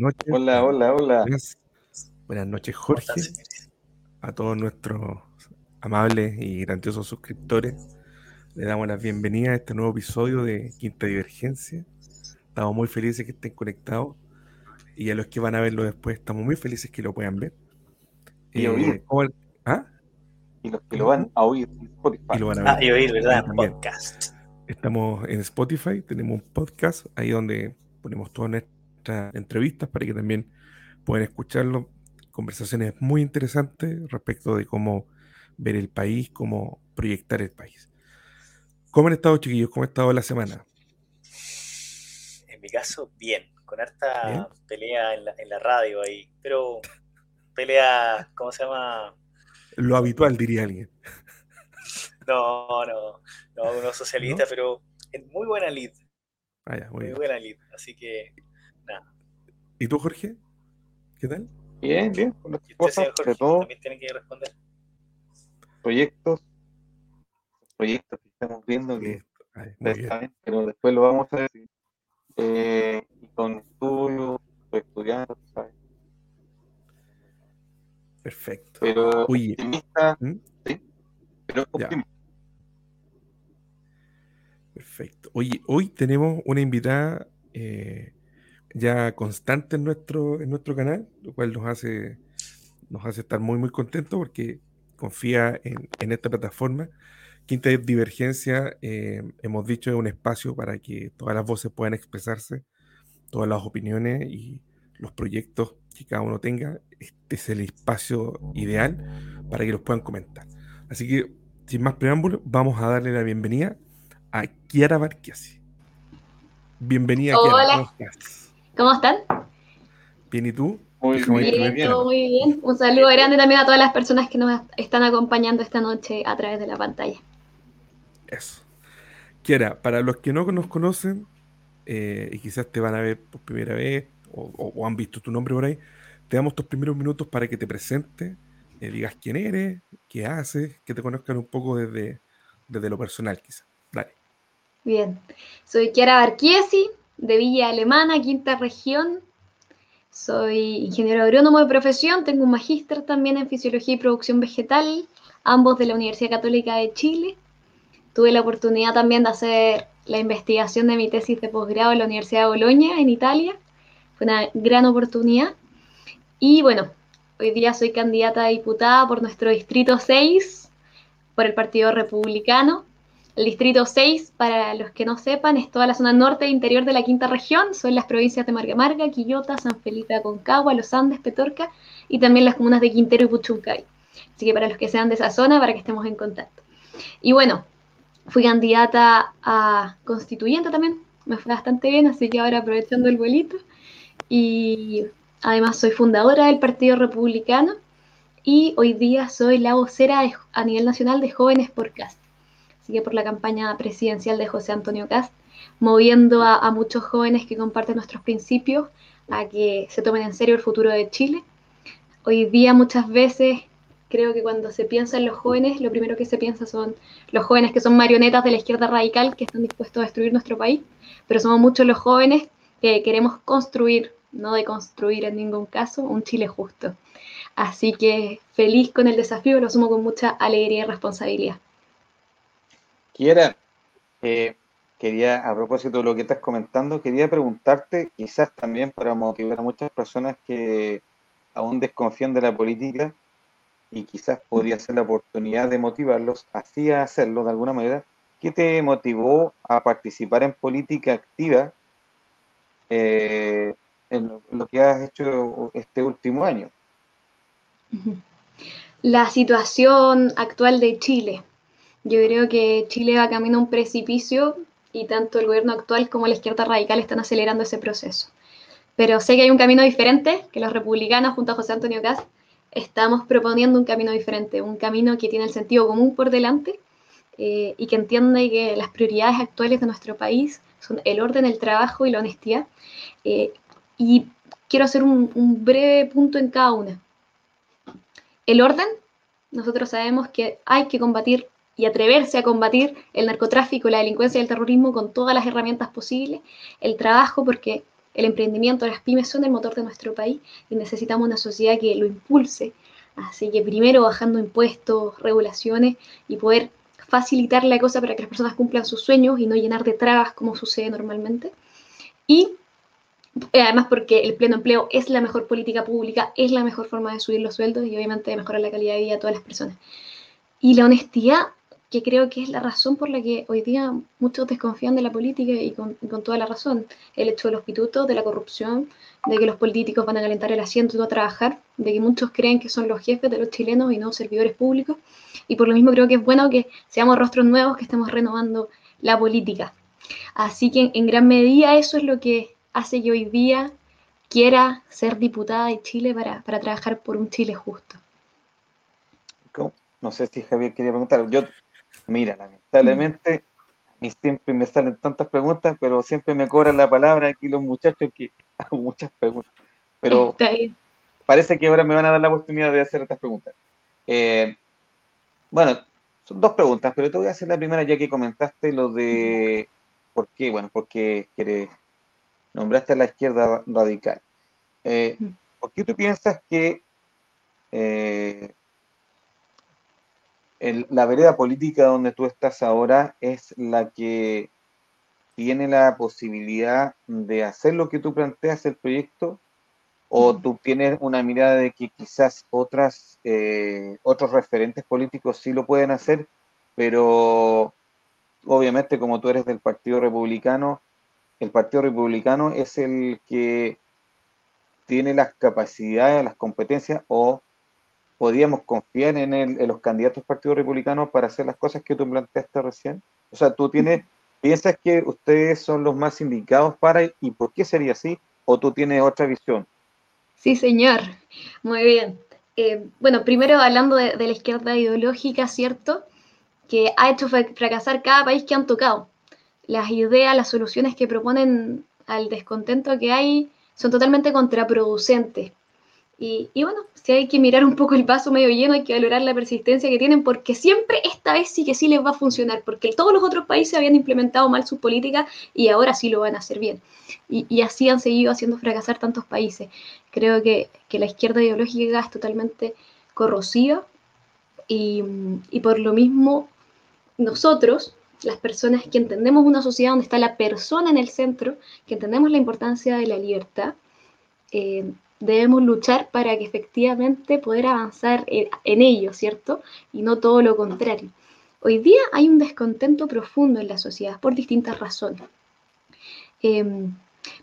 noches. Hola, hola, hola. Buenas noches, Jorge. A todos nuestros amables y grandiosos suscriptores. Le damos la bienvenida a este nuevo episodio de Quinta Divergencia. Estamos muy felices que estén conectados. Y a los que van a verlo después, estamos muy felices que lo puedan ver. Y oír. Eh, ¿Ah? Y los que lo van a oír en Spotify. Y lo van a Ah, ver. y oír, ¿verdad? También. Podcast. Estamos en Spotify, tenemos un podcast ahí donde ponemos todas nuestras entrevistas para que también puedan escucharlo. Conversaciones muy interesantes respecto de cómo ver el país, cómo proyectar el país. ¿Cómo han estado, chiquillos? ¿Cómo ha estado la semana? En mi caso, bien. Con harta Bien. pelea en la, en la radio ahí. Pero pelea, ¿cómo se llama? Lo habitual, diría alguien. No, no, no, uno socialista, pero en muy buena lead. Ah, ya, muy Muy buena lead. Así que, ¿Y tú, Jorge? ¿Qué tal? Bien, bien. Con las cosas, Jorge, todo, también tiene que responder. proyectos. Proyectos que estamos viendo que. Ay, bien. pero después lo vamos a decir. Eh, con estudios, estoy estudiando, ¿sabes? Perfecto. Pero Oye, optimista, ¿Mm? sí. Pero Ya. optimista. Perfecto. Oye, hoy tenemos una invitada eh, ya constante en nuestro, en nuestro canal, lo cual nos hace, nos hace estar muy, muy contentos porque confía en, en esta plataforma. Quinta Divergencia, eh, hemos dicho, es un espacio para que todas las voces puedan expresarse, todas las opiniones y los proyectos que cada uno tenga. Este es el espacio ideal para que los puedan comentar. Así que, sin más preámbulos, vamos a darle la bienvenida a Kiara Barquiasi. Bienvenida, Kiara. Hola. ¿Cómo estás? ¿Cómo están? Bien, ¿y tú? Muy bien, bien. todo muy bien. Un saludo grande también a todas las personas que nos están acompañando esta noche a través de la pantalla. Eso. Kiara, para los que no nos conocen eh, y quizás te van a ver por primera vez o, o- o han visto tu nombre por ahí, te damos tus primeros minutos para que te presentes, eh, digas quién eres, qué haces, que te conozcan un poco desde, desde lo personal, quizás. Dale. Bien. Soy Chiara Barchiesi, de Villa Alemana, quinta región. Soy ingeniero agrónomo de profesión, tengo un magíster también en fisiología y producción vegetal, ambos de la Universidad Católica de Chile. Tuve la oportunidad también de hacer la investigación de mi tesis de posgrado en la Universidad de Bolonia, en Italia. Fue una gran oportunidad. Y bueno, hoy día soy candidata a diputada por nuestro distrito 6, por el Partido Republicano. El distrito 6, para los que no sepan, es toda la zona norte e interior de la quinta región. Son las provincias de Margamarga, Quillota, San Felipe de Aconcagua, Los Andes, Petorca y también las comunas de Quintero y Puchuncaví. Así que para los que sean de esa zona, para que estemos en contacto. Y bueno, fui candidata a constituyente también. Me fue bastante bien, así que ahora aprovechando el vuelito. Y además soy fundadora del Partido Republicano y hoy día soy la vocera a nivel nacional de Jóvenes por Cast. Así que por la campaña presidencial de José Antonio Cast, moviendo a, muchos jóvenes que comparten nuestros principios a que se tomen en serio el futuro de Chile. Hoy día muchas veces creo que cuando se piensa en los jóvenes, lo primero que se piensa son los jóvenes que son marionetas de la izquierda radical que están dispuestos a destruir nuestro país, pero somos muchos los jóvenes que queremos construir, no deconstruir en ningún caso, un Chile justo. Así que feliz con el desafío, lo asumo con mucha alegría y responsabilidad. Kiera, eh, quería, a propósito de lo que estás comentando, quería preguntarte, quizás también para motivar a muchas personas que aún desconfían de la política y quizás podría ser la oportunidad de motivarlos así a hacerlo de alguna manera, ¿qué te motivó a participar en política activa eh, en lo, que has hecho este último año? La situación actual de Chile. Yo creo que Chile va camino a un precipicio y tanto el gobierno actual como la izquierda radical están acelerando ese proceso. Pero sé que hay un camino diferente, que los republicanos junto a José Antonio Cast estamos proponiendo un camino diferente, un camino que tiene el sentido común por delante eh, y que entiende que las prioridades actuales de nuestro país son el orden, el trabajo y la honestidad. Eh, y quiero hacer un, un breve punto en cada una. El orden, nosotros sabemos que hay que combatir y atreverse a combatir el narcotráfico, la delincuencia y el terrorismo con todas las herramientas posibles. El trabajo, porque el emprendimiento, las pymes son el motor de nuestro país y necesitamos una sociedad que lo impulse. Así que primero bajando impuestos, regulaciones y poder facilitar la cosa para que las personas cumplan sus sueños y no llenar de trabas como sucede normalmente. Y eh, además porque el pleno empleo es la mejor política pública, es la mejor forma de subir los sueldos y obviamente de mejorar la calidad de vida de todas las personas. Y la honestidad que creo que es la razón por la que hoy día muchos desconfían de la política y con, toda la razón. El hecho de los pitutos, de la corrupción, de que los políticos van a calentar el asiento y no a trabajar, de que muchos creen que son los jefes de los chilenos y no servidores públicos. Y por lo mismo creo que es bueno que seamos rostros nuevos, que estemos renovando la política. Así que en gran medida eso es lo que hace que hoy día quiera ser diputada de Chile para, para trabajar por un Chile justo. No sé si Javier quería preguntar. Yo Mira, lamentablemente, a mí siempre me salen tantas preguntas, pero siempre me cobran la palabra aquí los muchachos que hago muchas preguntas. Pero parece que ahora me van a dar la oportunidad de hacer estas preguntas. Eh, bueno, son dos preguntas, pero te voy a hacer la primera ya que comentaste lo de por qué, bueno, porque nombraste a la izquierda radical. Eh, ¿Por qué tú piensas que eh, la vereda política donde tú estás ahora es la que tiene la posibilidad de hacer lo que tú planteas el proyecto o tú tienes una mirada de que quizás otras eh, otros referentes políticos sí lo pueden hacer pero obviamente como tú eres del Partido Republicano el Partido Republicano es el que tiene las capacidades, las competencias o podíamos confiar en, los candidatos del Partido Republicano para hacer las cosas que tú planteaste recién? O sea, tú tienes, piensas que ustedes son los más indicados para, ¿y por qué sería así? ¿O tú tienes otra visión? Sí, señor. Muy bien. Eh, bueno, primero hablando de, la izquierda ideológica, ¿cierto? Que ha hecho fracasar cada país que han tocado. Las ideas, las soluciones que proponen al descontento que hay son totalmente contraproducentes. Y, bueno, si hay que mirar un poco el vaso medio lleno, hay que valorar la persistencia que tienen, porque siempre esta vez sí que sí les va a funcionar, porque todos los otros países habían implementado mal sus políticas y ahora sí lo van a hacer bien. Y, así han seguido haciendo fracasar tantos países. Creo que, la izquierda ideológica es totalmente corrosiva y, y por lo mismo nosotros, las personas que entendemos una sociedad donde está la persona en el centro, que entendemos la importancia de la libertad, eh, debemos luchar para que efectivamente poder avanzar en, ello, ¿cierto? Y no todo lo contrario. Hoy día hay un descontento profundo en la sociedad por distintas razones. Em,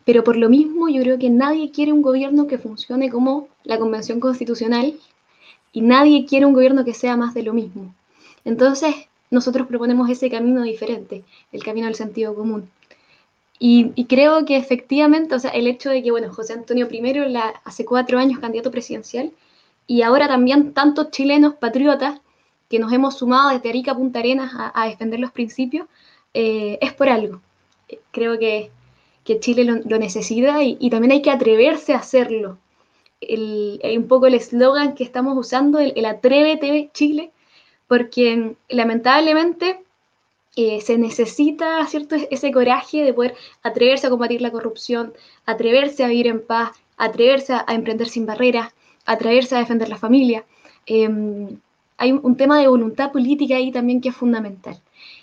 pero por lo mismo yo creo que nadie quiere un gobierno que funcione como la Convención Constitucional y nadie quiere un gobierno que sea más de lo mismo. Entonces nosotros proponemos ese camino diferente, el camino del sentido común. Y, creo que efectivamente, o sea, el hecho de que, bueno, José Antonio I hace cuatro años candidato presidencial y ahora también tantos chilenos patriotas que nos hemos sumado desde Arica Punta Arenas a, defender los principios, eh, es por algo. Creo que, que Chile lo, necesita y, también hay que atreverse a hacerlo. El, un poco el eslogan que estamos usando, el, el Atrévete Chile, porque lamentablemente eh, se necesita ¿cierto? ese coraje de poder atreverse a combatir la corrupción, atreverse a vivir en paz, atreverse a, emprender sin barreras, atreverse a defender la familia. Em, hay un, tema de voluntad política ahí también que es fundamental.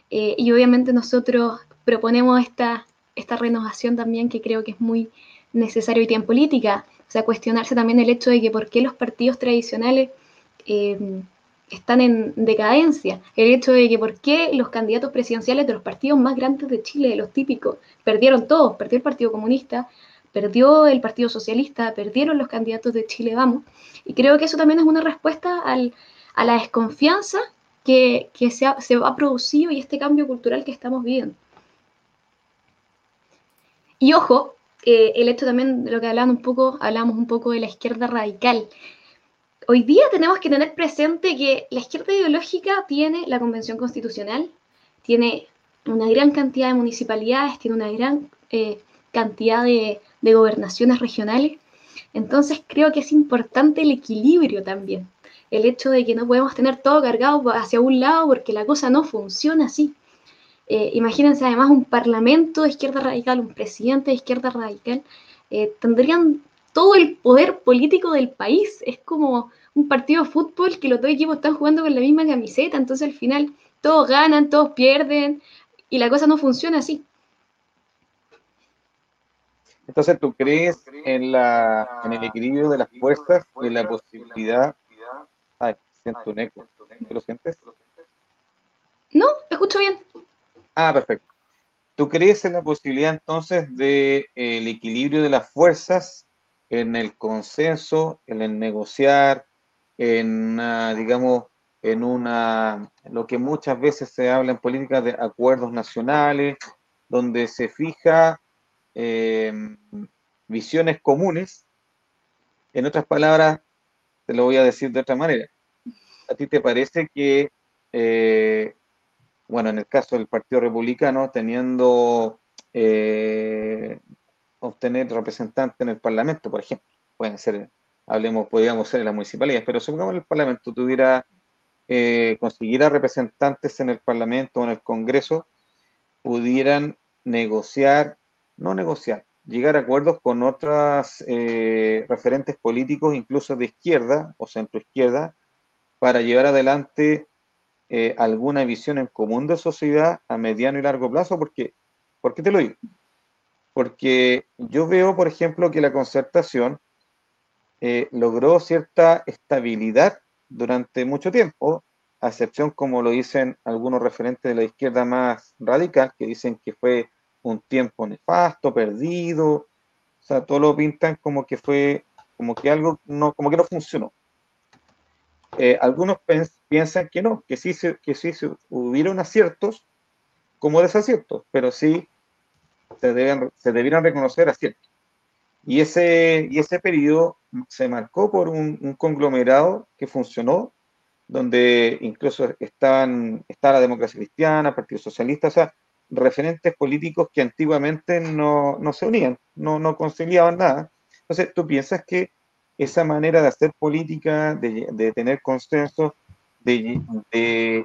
Eh, y obviamente nosotros proponemos esta, esta renovación también que creo que es muy necesario hoy día en política. O sea, cuestionarse también el hecho de que por qué los partidos tradicionales em, están en decadencia. El hecho de que por qué los candidatos presidenciales de los partidos más grandes de Chile, de los típicos, perdieron todos, perdió el Partido Comunista, perdió el Partido Socialista, perdieron los candidatos de Chile Vamos. Y creo que eso también es una respuesta a la desconfianza que, se, ha, se, producido y este cambio cultural que estamos viviendo. Y ojo, eh, el hecho también de lo que hablamos un poco, hablamos un poco de la izquierda radical hoy día tenemos que tener presente que la izquierda ideológica tiene la Convención Constitucional, tiene una gran cantidad de municipalidades, tiene una gran eh, cantidad de, gobernaciones regionales. Entonces creo que es importante el equilibrio también. El hecho de que no podemos tener todo cargado hacia un lado porque la cosa no funciona así. Eh, imagínense además un parlamento de izquierda radical, un presidente de izquierda radical. eh, tendrían todo el poder político del país. Es como un partido de fútbol que los dos equipos están jugando con la misma camiseta, entonces al final todos ganan, todos pierden y la cosa no funciona así. Entonces, ¿tú crees en, la, en el equilibrio de las fuerzas y la posibilidad... Ay, siento un eco. ¿Lo sientes? No, escucho bien. Ah, perfecto. ¿Tú crees en la posibilidad entonces de eh, equilibrio de las fuerzas en el consenso, en el negociar, en digamos, en una, lo que muchas veces se habla en política de acuerdos nacionales, donde se fija em, visiones comunes. En otras palabras, te lo voy a decir de otra manera. ¿A ti te parece que eh, bueno, en el caso del Partido Republicano, teniendo eh, obtener representantes en el Parlamento, por ejemplo, pueden ser, hablemos, podríamos ser en las municipalidades, pero supongamos que el Parlamento tuviera, eh, consiguiera representantes en el Parlamento o en el Congreso, pudieran negociar, no negociar, llegar a acuerdos con otros eh, referentes políticos, incluso de izquierda o centro izquierda, para llevar adelante eh, alguna visión en común de sociedad a mediano y largo plazo, porque, ¿por qué te lo digo? Porque yo veo, por ejemplo, que la concertación eh, logró cierta estabilidad durante mucho tiempo, a excepción, como lo dicen algunos referentes de la izquierda más radical, que dicen que fue un tiempo nefasto, perdido, o sea, todo lo pintan como que fue, como que algo no, como que no funcionó. Eh, algunos piensan que no, que sí, que sí hubieron aciertos como desaciertos, pero sí se, deben, se debieron reconocer aciertos. Y ese, y ese periodo se marcó por un, conglomerado que funcionó, donde incluso estaban, estaba la democracia cristiana, el Partido Socialista, o sea, referentes políticos que antiguamente no, no se unían, no, no conciliaban nada. Entonces, ¿tú piensas que esa manera de hacer política, de, tener consenso, de,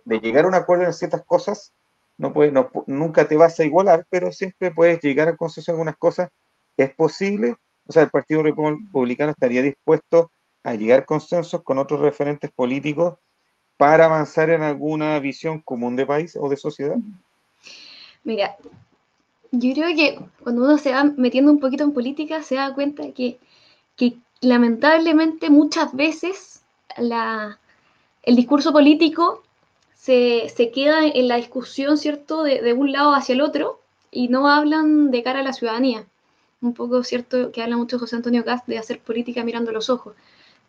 llegar a un acuerdo en ciertas cosas, no, puede, no nunca te vas a igualar, pero siempre puedes llegar a consenso en algunas cosas. Es posible, o sea, el Partido Republicano estaría dispuesto a llegar a consensos con otros referentes políticos para avanzar en alguna visión común de país o de sociedad. Mira, yo creo que cuando uno se va metiendo un poquito en política se da cuenta que, que lamentablemente muchas veces el discurso político se, queda en la discusión, ¿cierto?, de, un lado hacia el otro y no hablan de cara a la ciudadanía. Un poco, ¿cierto?, que habla mucho José Antonio Cast de hacer política mirando los ojos.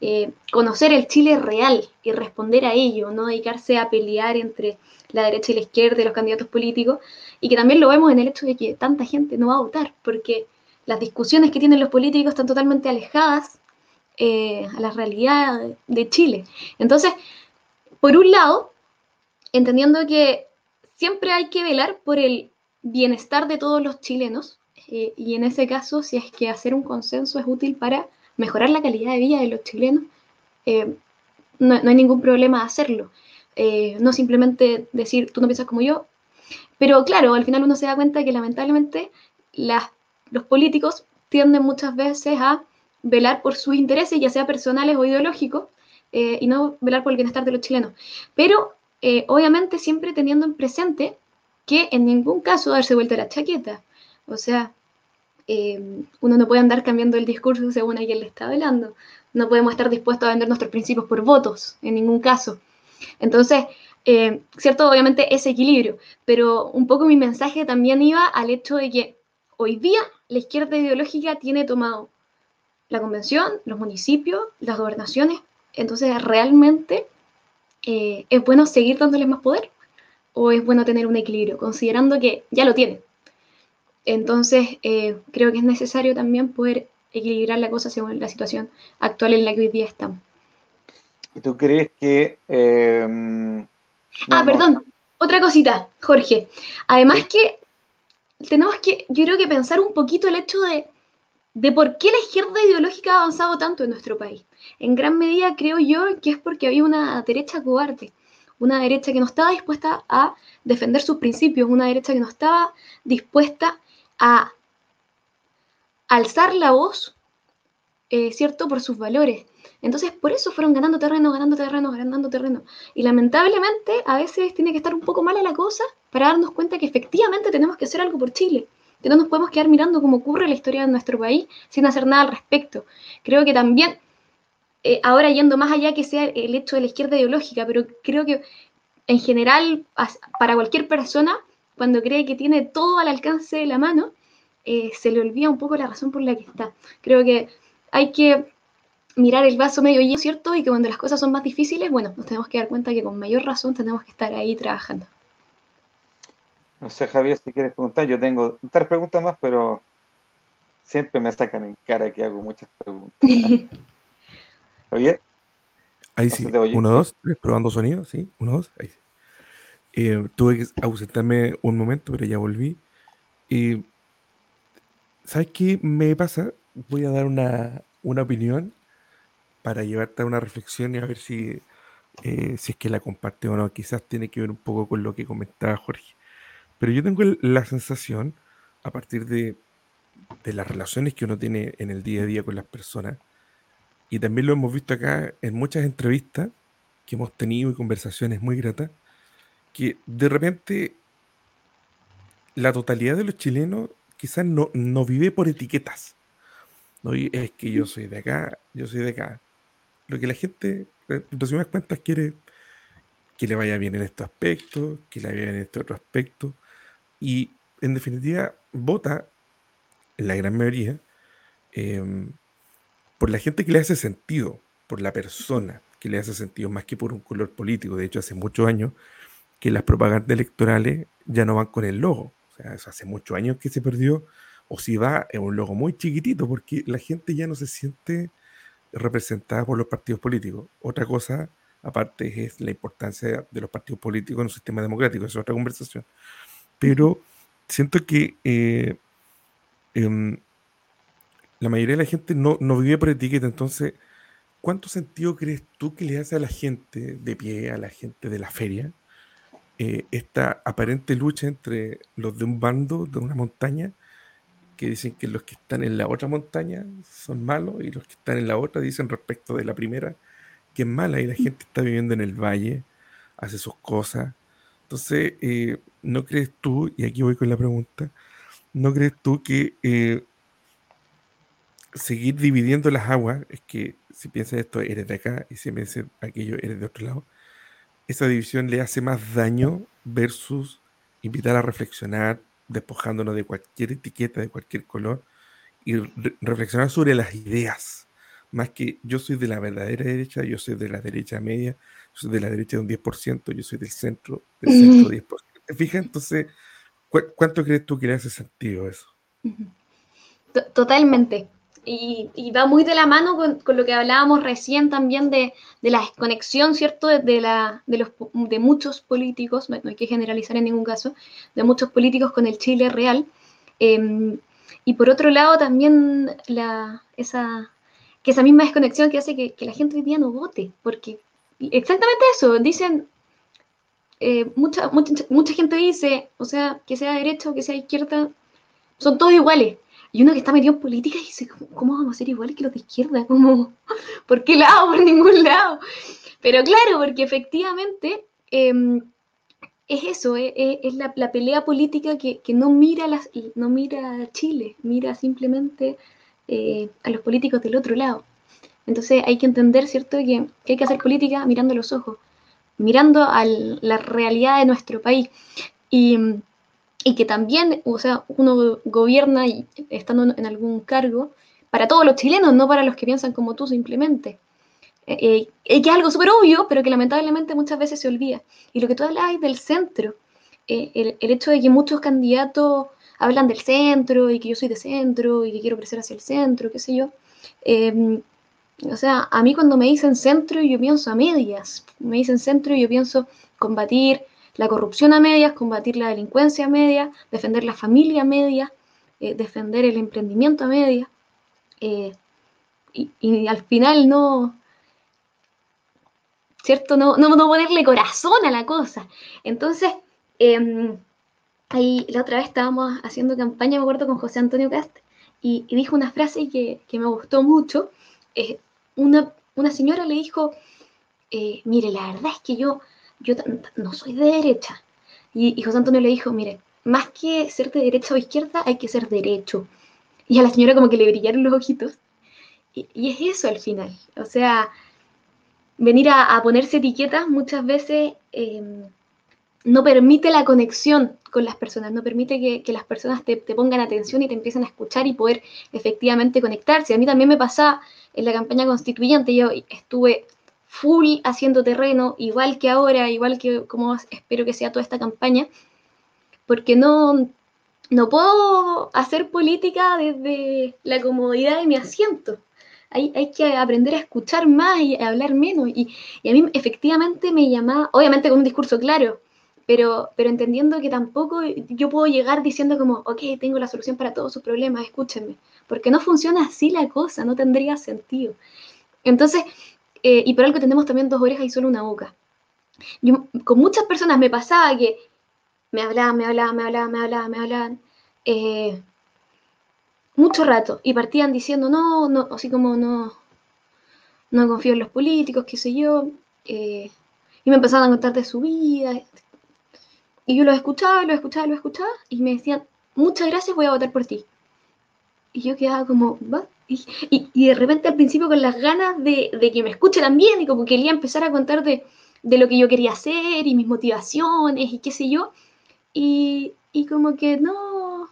Eh, conocer el Chile real y responder a ello, no dedicarse a pelear entre la derecha y la izquierda y los candidatos políticos, y que también lo vemos en el hecho de que tanta gente no va a votar, porque las discusiones que tienen los políticos están totalmente alejadas eh, a la realidad de Chile. Entonces, por un lado, entendiendo que siempre hay que velar por el bienestar de todos los chilenos, eh, y en ese caso, si es que hacer un consenso es útil para mejorar la calidad de vida de los chilenos, eh, no, hay ningún problema hacerlo. no simplemente decir, tú no piensas como yo, pero claro, al final uno se da cuenta que lamentablemente los políticos tienden muchas veces a velar por sus intereses, ya sea personales o ideológicos, eh, y no velar por el bienestar de los chilenos. Pero eh, obviamente siempre teniendo en presente que en ningún caso darse vuelta la chaqueta. O sea, eh, uno no puede andar cambiando el discurso según a quien le está velando. No podemos estar dispuestos a vender nuestros principios por votos, en ningún caso. Entonces, cierto, obviamente ese equilibrio, pero un poco mi mensaje también iba al hecho de que hoy día la izquierda ideológica tiene tomado la convención, los municipios, las gobernaciones. Entonces, ¿realmente eh, es bueno seguir dándoles más poder? ¿O es bueno tener un equilibrio, considerando que ya lo tienen? Entonces, eh, creo que es necesario también poder equilibrar la cosa según la situación actual en la que hoy día estamos. ¿Y tú crees que... Em, ah, perdón, otra cosita, Jorge. Además que tenemos que, yo creo que pensar un poquito el hecho de de por qué la izquierda ideológica ha avanzado tanto en nuestro país. En gran medida creo yo que es porque había una derecha cobarde, una derecha que no estaba dispuesta a defender sus principios, una derecha que no estaba dispuesta a, alzar la voz, eh, ¿cierto?, por sus valores. Entonces, por eso fueron ganando terreno, ganando terreno, ganando terreno. Y lamentablemente, a veces tiene que estar un poco mala la cosa para darnos cuenta que efectivamente tenemos que hacer algo por Chile. Que no nos podemos quedar mirando cómo ocurre la historia de nuestro país sin hacer nada al respecto. Creo que también, eh, ahora yendo más allá que sea el hecho de la izquierda ideológica, pero creo que en general, para cualquier persona, cuando cree que tiene todo al alcance de la mano, eh, se le olvida un poco la razón por la que está. Creo que hay que mirar el vaso medio lleno, ¿cierto? Y que cuando las cosas son más difíciles, bueno, nos tenemos que dar cuenta que con mayor razón tenemos que estar ahí trabajando. No sé, Javier, si quieres preguntar, yo tengo tres preguntas más, pero siempre me sacan en cara que hago muchas preguntas. Javier. Ahí sí, uno, dos, tres, probando sonido, sí, uno, dos, ahí sí. Eh, tuve que ausentarme un momento, pero ya volví. Y, ¿sabes qué me pasa? Voy a dar una, una opinión para llevarte a una reflexión y a ver si, eh, si es que la comparte o no. Quizás tiene que ver un poco con lo que comentaba Jorge. Pero yo tengo la sensación, a partir de, de las relaciones que uno tiene en el día a día con las personas, y también lo hemos visto acá en muchas entrevistas que hemos tenido y conversaciones muy gratas, que de repente la totalidad de los chilenos quizás no, no vive por etiquetas. No es que yo soy de acá, yo soy de acá. Lo que la gente, en resumidas cuentas, quiere que le vaya bien en estos aspectos, que le vaya bien en este otro aspecto. Y en definitiva, vota, la gran mayoría, em, por la gente que le hace sentido, por la persona que le hace sentido, más que por un color político. De hecho, hace muchos años que las propagandas electorales ya no van con el logo. O sea, eso hace muchos años que se perdió, o si va en un logo muy chiquitito, porque la gente ya no se siente representada por los partidos políticos. Otra cosa, aparte, es la importancia de los partidos políticos en un sistema democrático, es otra conversación. Pero siento que eh, em, la mayoría de la gente no, no vive por etiqueta, entonces, ¿cuánto sentido crees tú que le hace a la gente de pie, a la gente de la feria, eh, esta aparente lucha entre los de un bando, de una montaña, que dicen que los que están en la otra montaña son malos y los que están en la otra dicen respecto de la primera que es mala y la gente está viviendo en el valle, hace sus cosas. Entonces, eh, ¿no crees tú, y aquí voy con la pregunta, ¿no crees tú que eh, seguir dividiendo las aguas, es que si piensas esto eres de acá y si piensas aquello eres de otro lado, esa división le hace más daño versus invitar a reflexionar, despojándonos de cualquier etiqueta, de cualquier color, y reflexionar sobre las ideas. Más que yo soy de la verdadera derecha, yo soy de la derecha media, yo soy de la derecha de un 10%, yo soy del centro, del centro 10%. ¿Te fijas? Entonces, ¿cuánto crees tú que le hace sentido eso? Totalmente. Y, va muy de la mano con, lo que hablábamos recién también de, la desconexión, ¿cierto?, de, la, de, los, de muchos políticos, no hay que generalizar en ningún caso, de muchos políticos con el Chile real. Em, y por otro lado también la, esa, que esa misma desconexión que hace que, la gente hoy día no vote, porque exactamente eso, dicen, eh, mucha, mucha, mucha gente dice, o sea, que sea derecha o que sea izquierda, son todos iguales. Y uno que está metido en política y dice, ¿cómo, vamos a ser iguales que los de izquierda? ¿Cómo? ¿Por qué lado? Por ningún lado. Pero claro, porque efectivamente em, es eso, eh, eh, es, la, pelea política que, no, mira las, no mira a Chile, mira simplemente eh, a los políticos del otro lado. Entonces hay que entender, ¿cierto?, que, que hay que hacer política mirando los ojos, mirando a la realidad de nuestro país. Y y que también, o sea, uno gobierna y, estando en algún cargo para todos los chilenos, no para los que piensan como tú simplemente. Eh, eh, que es algo súper obvio, pero que lamentablemente muchas veces se olvida. Y lo que tú hablas del centro, eh, el, el, hecho de que muchos candidatos hablan del centro y que yo soy de centro y que quiero crecer hacia el centro, qué sé yo. Em, o sea, a mí cuando me dicen centro yo pienso a medias, me dicen centro y yo pienso combatir la corrupción a medias, combatir la delincuencia a medias, defender la familia a medias, eh, defender el emprendimiento a medias. Eh, y, al final no, ¿cierto? No, no, ponerle corazón a la cosa. Entonces, em, ahí la otra vez estábamos haciendo campaña, me acuerdo, con José Antonio Cast, y, dijo una frase que, me gustó mucho. una, una, señora le dijo, eh, mire, la verdad es que yo, yo no soy de derecha. Y, José Antonio le dijo, mire, más que ser de derecha o izquierda, hay que ser derecho. Y a la señora como que le brillaron los ojitos. Y, es eso al final. O sea, venir a, ponerse etiquetas muchas veces em, no permite la conexión con las personas, no permite que, las personas te, pongan atención y te empiecen a escuchar y poder efectivamente conectarse. A mí también me pasaba en la campaña constituyente, yo estuve full haciendo terreno, igual que ahora, igual que como espero que sea toda esta campaña, porque no, no puedo hacer política desde la comodidad de mi asiento. Hay, hay, que aprender a escuchar más y a hablar menos. Y, y, a mí efectivamente me llamaba, obviamente con un discurso claro, pero, pero entendiendo que tampoco yo puedo llegar diciendo como, ok, tengo la solución para todos sus problemas, escúchenme, porque no funciona así la cosa, no tendría sentido. Entonces, eh, y por algo tenemos también dos orejas y solo una boca. Con muchas personas me pasaba que me hablaban, me hablaban, me hablaban, me hablaban, me hablaban, eh, mucho rato, y partían diciendo, no, no, así como no, no confío en los políticos, qué sé yo, eh, y me empezaban a contar de su vida, y yo los escuchaba, los escuchaba, los escuchaba, y me decían, muchas gracias, voy a votar por ti. Y yo quedaba como, ¿va? Y, y, de repente al principio con las ganas de, de, que me escuche también, y como quería empezar a contar de, de, lo que yo quería hacer, y mis motivaciones, y qué sé yo. Y, y como que no,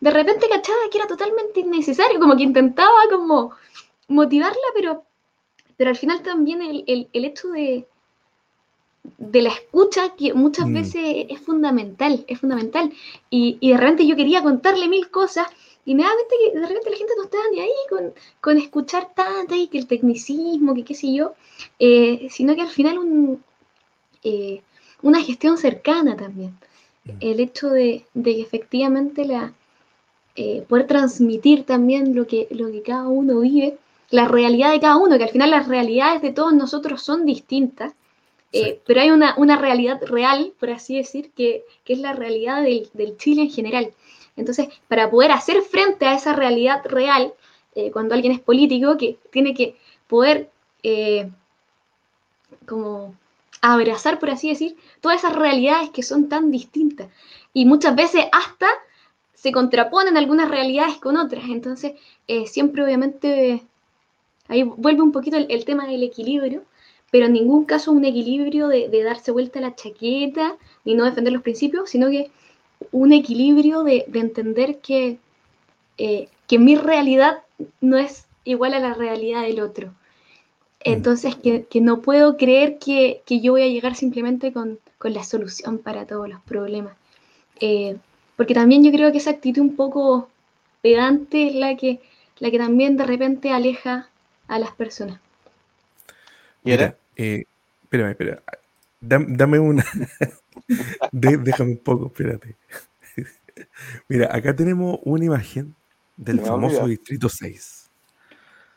de repente cachaba que era totalmente innecesario, como que intentaba como motivarla, pero, pero al final también el, el, el hecho de, de la escucha que muchas mm. veces es fundamental, es fundamental. Y, y, de repente yo quería contarle mil cosas y me da cuenta que de repente la gente no estaba ni ahí con, con escuchar tanto y que el tecnicismo, que qué sé yo, eh, sino que al final un, eh, una gestión cercana también. El hecho de, de que efectivamente la, eh, poder transmitir también lo que, lo que cada uno vive, la realidad de cada uno, que al final las realidades de todos nosotros son distintas eh, pero hay una, una, realidad real, por así decir, que, que es la realidad del, del, Chile en general. Entonces, para poder hacer frente a esa realidad real, eh, cuando alguien es político, que tiene que poder eh, como abrazar, por así decir, todas esas realidades que son tan distintas. Y muchas veces hasta se contraponen algunas realidades con otras. Entonces, siempre obviamente, ahí vuelve un poquito el tema del equilibrio pero en ningún caso un equilibrio de, darse vuelta a la chaqueta ni no defender los principios, sino que un equilibrio de, entender que, eh, que mi realidad no es igual a la realidad del otro. Mm. Entonces, que, no puedo creer que, yo voy a llegar simplemente con, la solución para todos los problemas. Eh, porque también yo creo que esa actitud un poco pedante es la que, la que también de repente aleja a las personas. ¿Y era? Eh, espérame, espérame. Dame, una. déjame un poco, espérate. Mira, acá tenemos una imagen del famoso Distrito 6.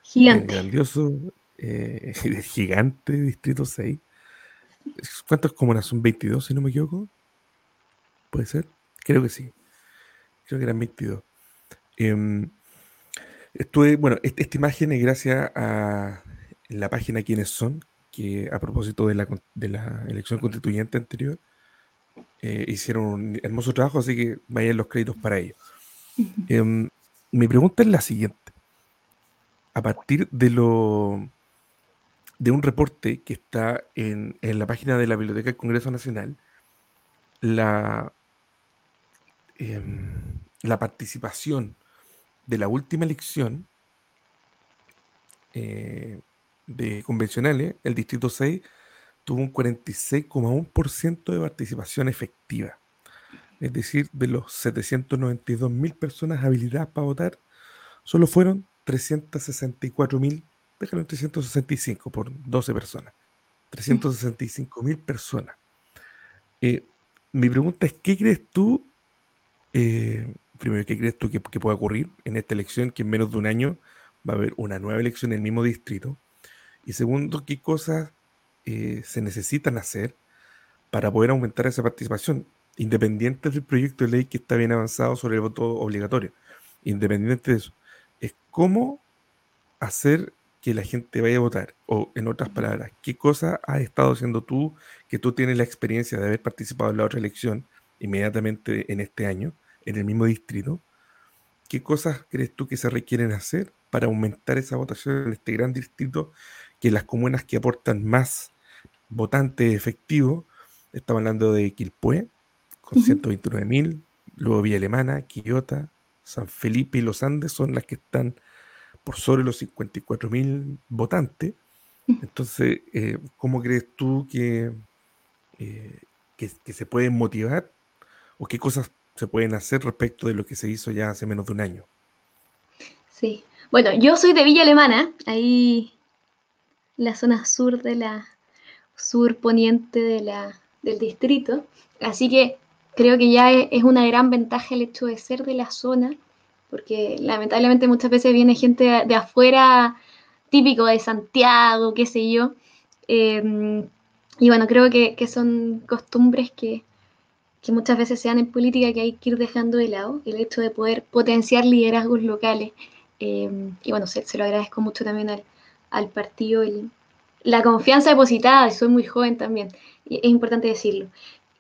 Gigante. El grandioso, eh, gigante Distrito 6. ¿Cuántas comunas son? 22, si no me equivoco. ¿Puede ser? Creo que sí. Creo que eran 22. Em, estuve, bueno, esta imagen es gracias a la página Quiénes Son, que a propósito de la, de la elección constituyente anterior, eh, hicieron un hermoso trabajo, así que vayan los créditos para ellos. Em, mi pregunta es la siguiente. A partir de lo de un reporte que está en, en la página de la Biblioteca del Congreso Nacional, la, em, la participación de la última elección eh, de convencionales, el Distrito 6 tuvo un 46,1% de participación efectiva. Es decir, de los 792 mil personas habilitadas para votar, solo fueron 364 mil, déjalo 365 por 12 personas. 365 mil personas. Eh, mi pregunta es, ¿qué crees tú? Eh, primero, ¿qué crees tú que, que pueda ocurrir en esta elección? Que en menos de un año va a haber una nueva elección en el mismo distrito. Y segundo, qué cosas eh, se necesitan hacer para poder aumentar esa participación, independiente del proyecto de ley que está bien avanzado sobre el voto obligatorio, independiente de eso. es cómo hacer que la gente vaya a votar. O en otras palabras, ¿qué cosa has estado haciendo tú que tú tienes la experiencia de haber participado en la otra elección inmediatamente en este año, en el mismo distrito? ¿Qué cosas crees tú que se requieren hacer para aumentar esa votación en este gran distrito que las comunas que aportan más votantes efectivos, estamos hablando de Quilpué, con 129 mil, luego Villa Alemana, Quillota, San Felipe y Los Andes son las que están por sobre los 54 mil votantes. Entonces, eh, ¿cómo crees tú que, eh, que, que, se pueden motivar o qué cosas se pueden hacer respecto de lo que se hizo ya hace menos de un año? Sí, bueno, yo soy de Villa Alemana, ahí la zona sur de la sur poniente de la, del distrito, así que creo que ya es, una gran ventaja el hecho de ser de la zona, porque lamentablemente muchas veces viene gente de, afuera, típico de Santiago, qué sé yo, em, y bueno, creo que, que son costumbres que, que muchas veces se dan en política que hay que ir dejando de lado, el hecho de poder potenciar liderazgos locales. Em, y bueno, se, lo agradezco mucho también al, al partido, la confianza depositada, soy muy joven también, es importante decirlo.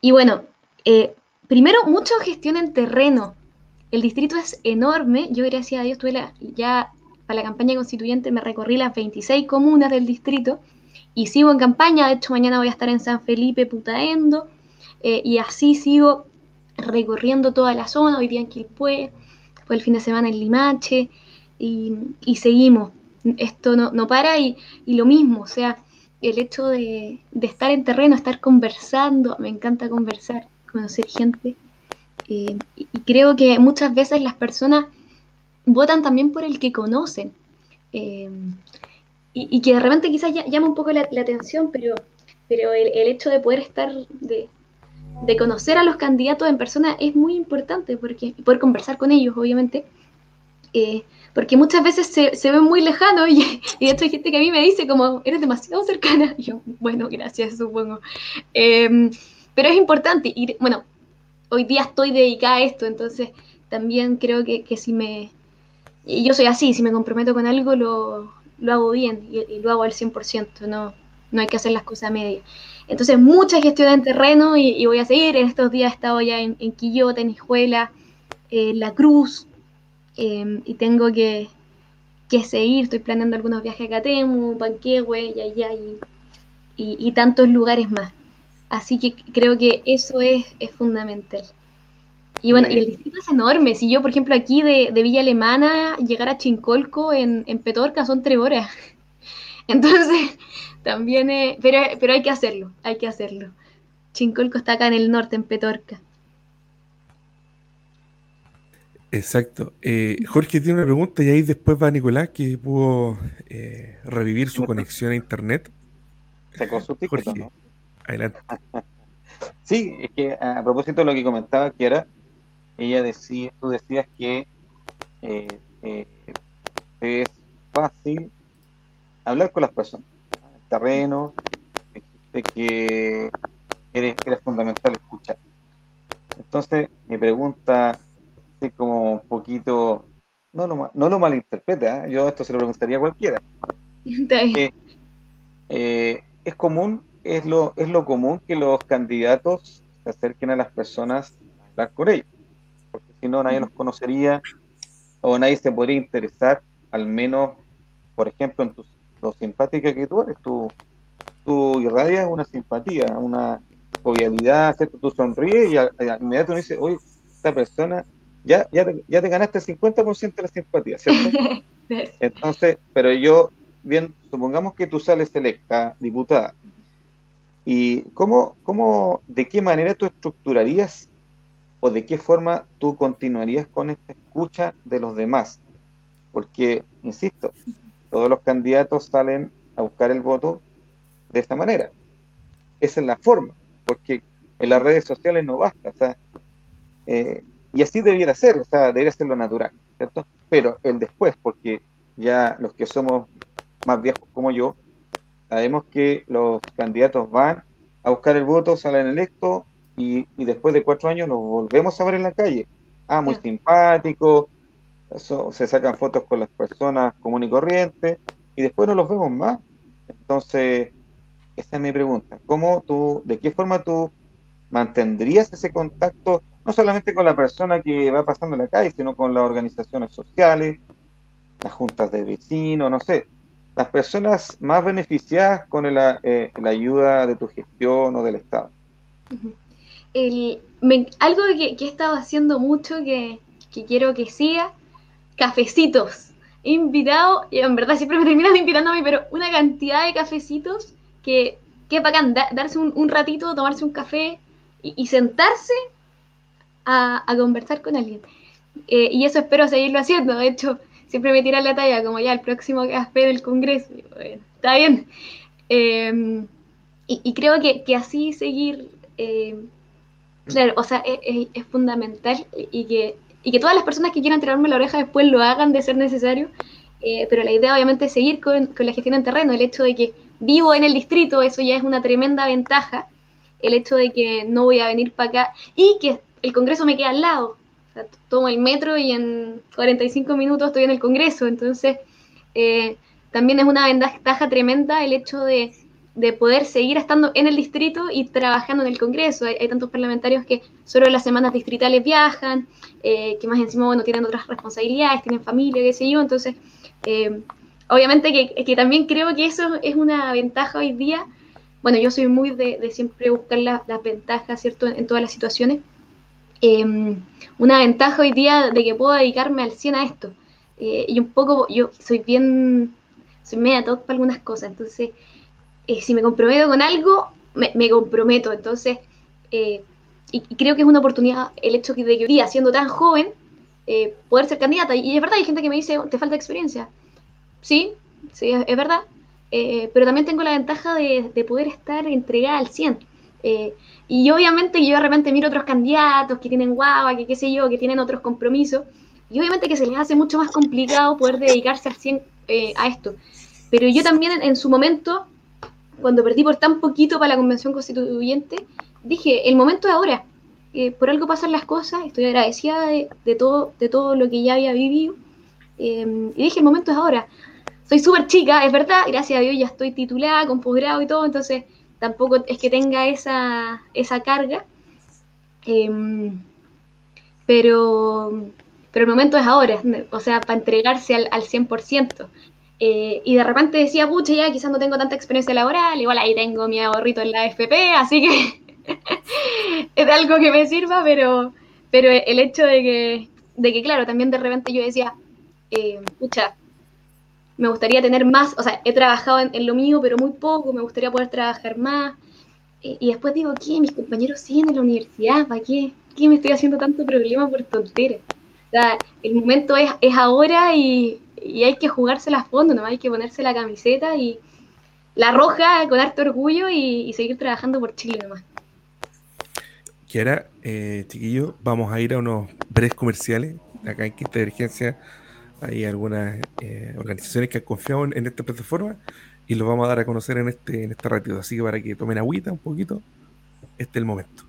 Y bueno, eh, primero, mucha gestión en terreno. El distrito es enorme, yo gracias a Dios tuve la, ya para la campaña constituyente me recorrí las 26 comunas del distrito y sigo en campaña, de hecho mañana voy a estar en San Felipe, Putaendo, eh, y así sigo recorriendo toda la zona, hoy día en Quilpué, fue el fin de semana en Limache, y, seguimos. Esto no, para y, lo mismo, o sea, el hecho de, estar en terreno, estar conversando, me encanta conversar, conocer gente. Eh, y, creo que muchas veces las personas votan también por el que conocen. Eh, y, que de repente quizás llama un poco la, atención, pero, pero el, hecho de poder estar, de, de, conocer a los candidatos en persona es muy importante, porque poder conversar con ellos, obviamente, eh, porque muchas veces se, se ven muy lejanos y, y, de hecho hay gente que a mí me dice como, eres demasiado cercana. Y yo, bueno, gracias, supongo. Em, pero es importante, y bueno, hoy día estoy dedicada a esto, entonces también creo que, que si me... Y yo soy así, si me comprometo con algo, lo, lo hago bien y, lo hago al 100%, no, no hay que hacer las cosas a media. Entonces, mucha gestión en terreno y, voy a seguir. En estos días he estado ya en, en Quillota, en Hijuela, en La Cruz, Em, y tengo que, que, seguir, estoy planeando algunos viajes a Catemu, Panquehue, y, y, y, tantos lugares más. Así que creo que eso es, es fundamental. Y bueno, y el distrito es enorme. Si yo, por ejemplo, aquí de, de Villa Alemana, llegar a Chincolco en, en, Petorca son tres horas. Entonces, también, pero, pero hay que hacerlo, hay que hacerlo. Chincolco está acá en el norte, en Petorca. Exacto. Eh, Jorge tiene una pregunta y ahí después va Nicolás que pudo eh, revivir su conexión a internet. Sacó su Jorge, ¿no? adelante. sí, es que a propósito de lo que comentaba que era, ella decía, tú decías que eh, es fácil hablar con las personas, el terreno, de que eres, eres fundamental escuchar. Entonces, mi pregunta como un poquito, no lo, no lo malinterpreta, ¿eh? yo esto se lo preguntaría a cualquiera. Eh, es común, es lo, es lo común que los candidatos se acerquen a las personas a hablar con ellos, porque si no nadie los conocería o nadie se podría interesar, al menos, por ejemplo, en tu, lo simpática que tú eres, tú, tú irradias una simpatía, una jovialidad, ¿cierto? tú sonríes y inmediatamente dices, oye, esta persona ya, ya, te, ya te ganaste el 50% de la simpatía, ¿cierto? Entonces, pero yo, bien, supongamos que tú sales electa, diputada, ¿y cómo, cómo, de qué manera tú estructurarías o de qué forma tú continuarías con esta escucha de los demás? Porque, insisto, todos los candidatos salen a buscar el voto de esta manera. Esa es la forma, porque en las redes sociales no basta. O sea, eh, y así debiera ser, o sea, debería ser lo natural, ¿cierto? Pero el después, porque ya los que somos más viejos como yo, sabemos que los candidatos van a buscar el voto, salen electos y, y después de cuatro años nos volvemos a ver en la calle. Ah, muy simpático, Eso, se sacan fotos con las personas común y corriente y después no los vemos más. Entonces, esa es mi pregunta. ¿Cómo tú, de qué forma tú mantendrías ese contacto, no solamente con la persona que va pasando la calle, sino con las organizaciones sociales, las juntas de vecinos, no sé, las personas más beneficiadas con la, eh, la ayuda de tu gestión o del Estado? algo que, he estado haciendo mucho, que, que quiero que siga, cafecitos. He invitado, y en verdad siempre me terminan invitando a mí, pero una cantidad de cafecitos que, que es bacán, darse un, ratito, tomarse un café y, sentarse a, conversar con alguien. Eh, y eso espero seguirlo haciendo. De hecho, siempre me tiran la talla, como ya el próximo café del Congreso. está bien. Em, y, creo que, que así seguir, em, claro, o sea, es, es, fundamental y que y que todas las personas que quieran tirarme la oreja después lo hagan de ser necesario. Eh, pero la idea obviamente es seguir con, con, la gestión en terreno, el hecho de que vivo en el distrito, eso ya es una tremenda ventaja, el hecho de que no voy a venir para acá y que el Congreso me queda al lado. Tomo el metro y en 45 minutos estoy en el Congreso, entonces eh, también es una ventaja tremenda el hecho de de poder seguir estando en el distrito y trabajando en el Congreso. Hay, tantos parlamentarios que solo en las semanas distritales viajan, eh, que más encima, bueno, tienen otras responsabilidades, tienen familia, qué sé yo. Entonces, eh, obviamente que, también creo que eso es una ventaja hoy día. Bueno, yo soy muy de, siempre buscar las ventajas, ¿cierto?, en, todas las situaciones. Em, una ventaja hoy día de que puedo dedicarme al 100 a esto. Eh, y un poco, yo soy bien, soy media top para algunas cosas, entonces eh, si me comprometo con algo, me, comprometo. Entonces, eh, y, creo que es una oportunidad el hecho de que hoy día, siendo tan joven, poder ser candidata. Y es verdad, hay gente que me dice, te falta experiencia. Sí, sí, es, verdad. pero también tengo la ventaja de, poder estar entregada al 100. Y obviamente yo de repente miro otros candidatos que tienen guava, que qué sé yo, que tienen otros compromisos. Y obviamente que se les hace mucho más complicado poder dedicarse al 100 a esto. Pero yo también en su momento cuando perdí por tan poquito para la convención constituyente, dije, el momento es ahora. por algo pasan las cosas, estoy agradecida de, todo, de todo lo que ya había vivido. Em, y dije, el momento es ahora. Soy súper chica, es verdad, gracias a Dios ya estoy titulada, con posgrado y todo, entonces tampoco es que tenga esa, esa carga. Em, pero, pero el momento es ahora, o sea, para entregarse al, al 100%. Eh, y de repente decía, pucha, ya quizás no tengo tanta experiencia laboral, igual ahí tengo mi ahorrito en la FP, así que es algo que me sirva, pero, pero el hecho de que, de que, claro, también de repente yo decía, eh, pucha, me gustaría tener más, o sea, he trabajado en, lo mío, pero muy poco, me gustaría poder trabajar más. Y, después digo, ¿qué? Mis compañeros siguen en la universidad, ¿para qué? ¿Qué me estoy haciendo tanto problema por tonteras? O sea, el momento es, es ahora y, y hay que jugársela a fondo, ¿no? Hay que ponerse la camiseta y la roja con harto orgullo y, seguir trabajando por Chile nomás. Kiara, eh, chiquillo, vamos a ir a unos breves comerciales. Acá en Quinta Divergencia hay algunas eh, organizaciones que han confiado en, esta plataforma y los vamos a dar a conocer en este, en este ratito. Así que para que tomen agüita un poquito, este es el momento.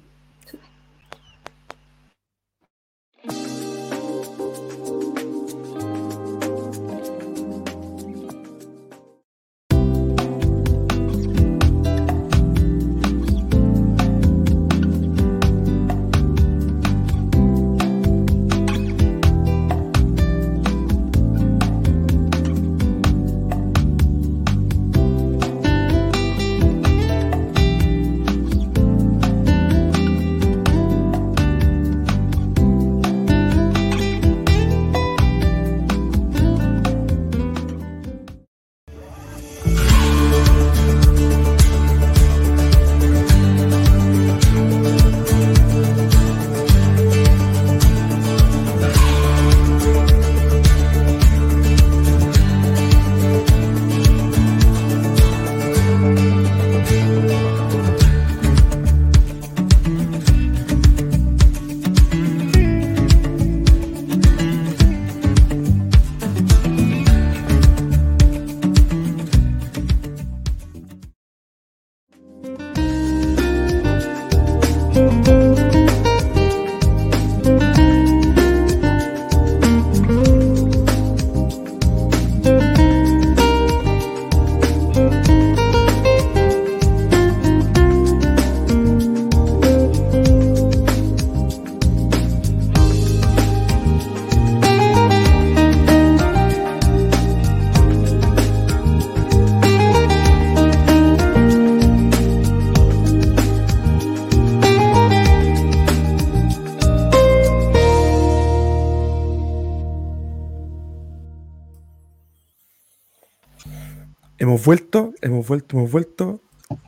Hemos vuelto, hemos vuelto, hemos vuelto.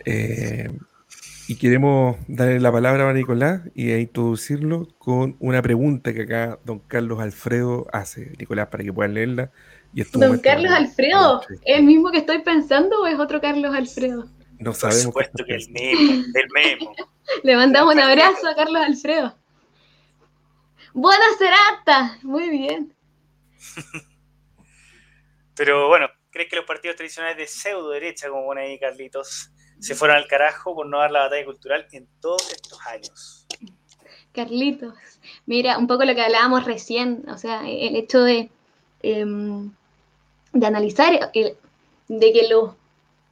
Eh, y queremos darle la palabra a Nicolás y a introducirlo con una pregunta que acá don Carlos Alfredo hace. Nicolás, para que puedan leerla. Y don Carlos Alfredo, ¿el mismo que estoy pensando o es otro Carlos Alfredo? No sabemos. Por supuesto que el mismo, el mismo. Le mandamos un abrazo a Carlos Alfredo. Buenas serata, muy bien. Pero bueno, ¿crees que los partidos tradicionales de pseudo derecha, como pone ahí Carlitos, se fueron al carajo por no dar la batalla cultural en todos estos años? Carlitos, mira, un poco lo que hablábamos recién, o sea, el hecho de, em, de analizar, de que los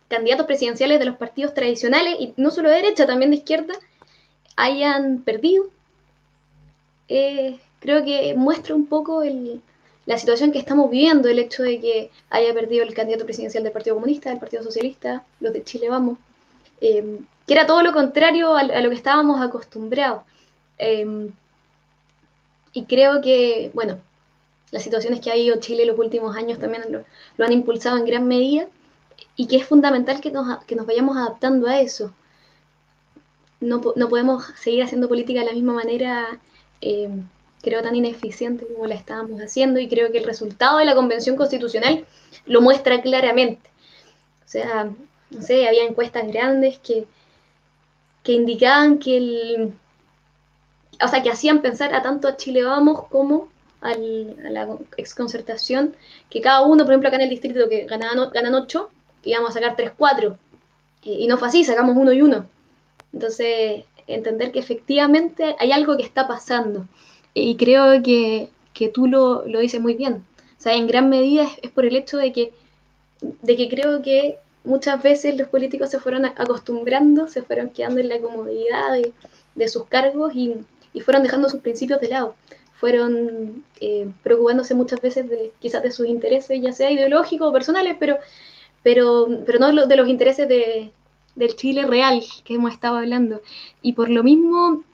candidatos presidenciales de los partidos tradicionales, y no solo de derecha, también de izquierda, hayan perdido, eh, creo que muestra un poco el, la situación que estamos viviendo, el hecho de que haya perdido el candidato presidencial del Partido Comunista, del Partido Socialista, los de Chile Vamos, em, que era todo lo contrario a, lo que estábamos acostumbrados. Em, y creo que, bueno, las situaciones que ha habido Chile en los últimos años también lo, han impulsado en gran medida y que es fundamental que nos, que nos vayamos adaptando a eso. No, no, podemos seguir haciendo política de la misma manera em, creo, tan ineficiente como la estábamos haciendo y creo que el resultado de la Convención Constitucional lo muestra claramente. O sea, no sé, había encuestas grandes que, que indicaban que el... O sea, que hacían pensar a tanto a Chile Vamos como a la exconcertación, que cada uno, por ejemplo, acá en el distrito que ganaban, ganan 8, íbamos a sacar 3, 4. Y, y no fue así, sacamos uno y uno. Entonces, entender que efectivamente hay algo que está pasando. Y creo que, que tú lo, lo, dices muy bien. O sea, en gran medida es, por el hecho de que, de que creo que muchas veces los políticos se fueron acostumbrando, se fueron quedando en la comodidad de, de sus cargos y, y, fueron dejando sus principios de lado. Fueron eh, preocupándose muchas veces de quizás de sus intereses, ya sea ideológicos o personales, pero, pero, pero no de los intereses de, del Chile real que hemos estado hablando. Y por lo mismo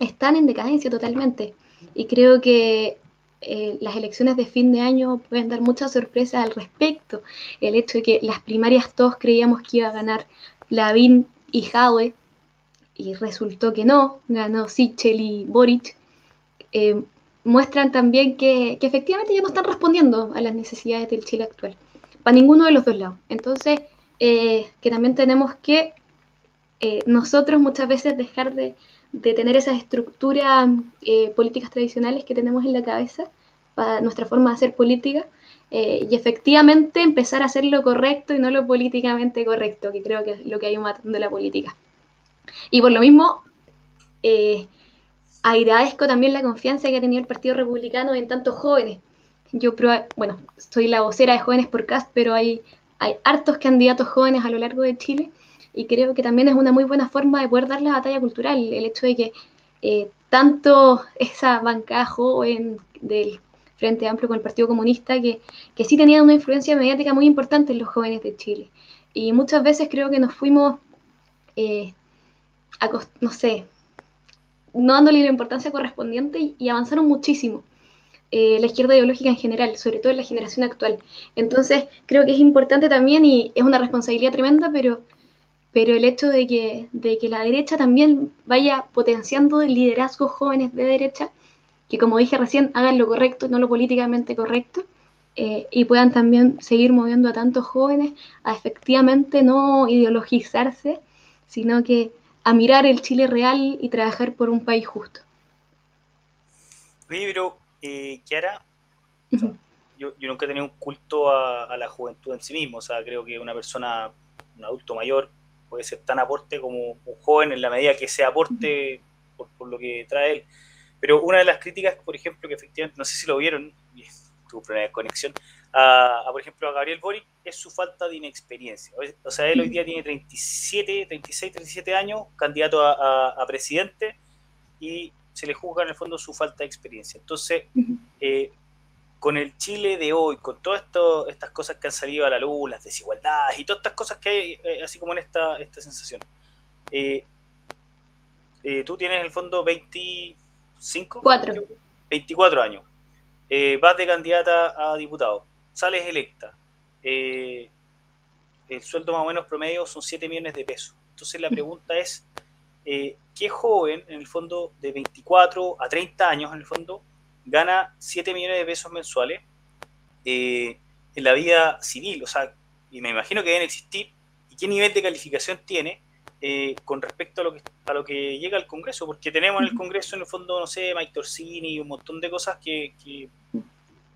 están en decadencia totalmente. Y creo que eh, las elecciones de fin de año pueden dar muchas sorpresas al respecto. El hecho de que las primarias todos creíamos que iba a ganar Lavín y Jaue, y resultó que no, ganó Sichel y Boric, eh, muestran también que, que, efectivamente ya no están respondiendo a las necesidades del Chile actual, para ninguno de los dos lados. Entonces, eh, que también tenemos que nosotros muchas veces dejar de, de tener esas estructuras eh, políticas tradicionales que tenemos en la cabeza para nuestra forma de hacer política eh, y efectivamente empezar a hacer lo correcto y no lo políticamente correcto, que creo que es lo que hay matando la política. Y por lo mismo, eh, agradezco también la confianza que ha tenido el Partido Republicano en tantos jóvenes. Yo, bueno, soy la vocera de Jóvenes por CAST, pero hay, hay hartos candidatos jóvenes a lo largo de Chile y creo que también es una muy buena forma de poder dar la batalla cultural, el hecho de que eh, tanto esa bancada joven del Frente Amplio con el Partido Comunista, que, que sí tenía una influencia mediática muy importante en los jóvenes de Chile. Y muchas veces creo que nos fuimos, eh, no sé, no dándole la importancia correspondiente y, avanzaron muchísimo. Eh, la izquierda ideológica en general, sobre todo en la generación actual. Entonces, creo que es importante también y es una responsabilidad tremenda, pero pero el hecho de que, de que la derecha también vaya potenciando liderazgos jóvenes de derecha, que como dije recién, hagan lo correcto, no lo políticamente correcto, eh, y puedan también seguir moviendo a tantos jóvenes a efectivamente no ideologizarse, sino que a mirar el Chile real y trabajar por un país justo. Oye, pero, eh, Kiara, yo, yo, nunca he tenido un culto a, a, la juventud en sí mismo, o sea, creo que una persona, un adulto mayor, puede ser tan aporte como un joven en la medida que se aporte por, por, lo que trae él. Pero una de las críticas, por ejemplo, que efectivamente, no sé si lo vieron, y tuvo problema de conexión, a, por ejemplo, a Gabriel Boric, es su falta de inexperiencia. O sea, él hoy día tiene 37, 36, 37 años, candidato a, a, a presidente, y se le juzga en el fondo su falta de experiencia. Entonces, eh, con el Chile de hoy, con todas estas cosas que han salido a la luz, las desigualdades y todas estas cosas que hay, eh, así como en esta, esta sensación. Eh, eh, tú tienes en el fondo 25, 24 años. vas de candidata a diputado, sales electa. el sueldo más o menos promedio son 7 millones de pesos. Entonces la pregunta es, eh, ¿qué joven, en el fondo, de 24 a 30 años, en el fondo, gana 7 millones de pesos mensuales eh, en la vida civil? O sea, y me imagino que deben existir, ¿y qué nivel de calificación tiene eh, con respecto a lo, que, a lo que llega al Congreso? Porque tenemos en el Congreso, en el fondo, no sé, Mike Torsini y un montón de cosas que, que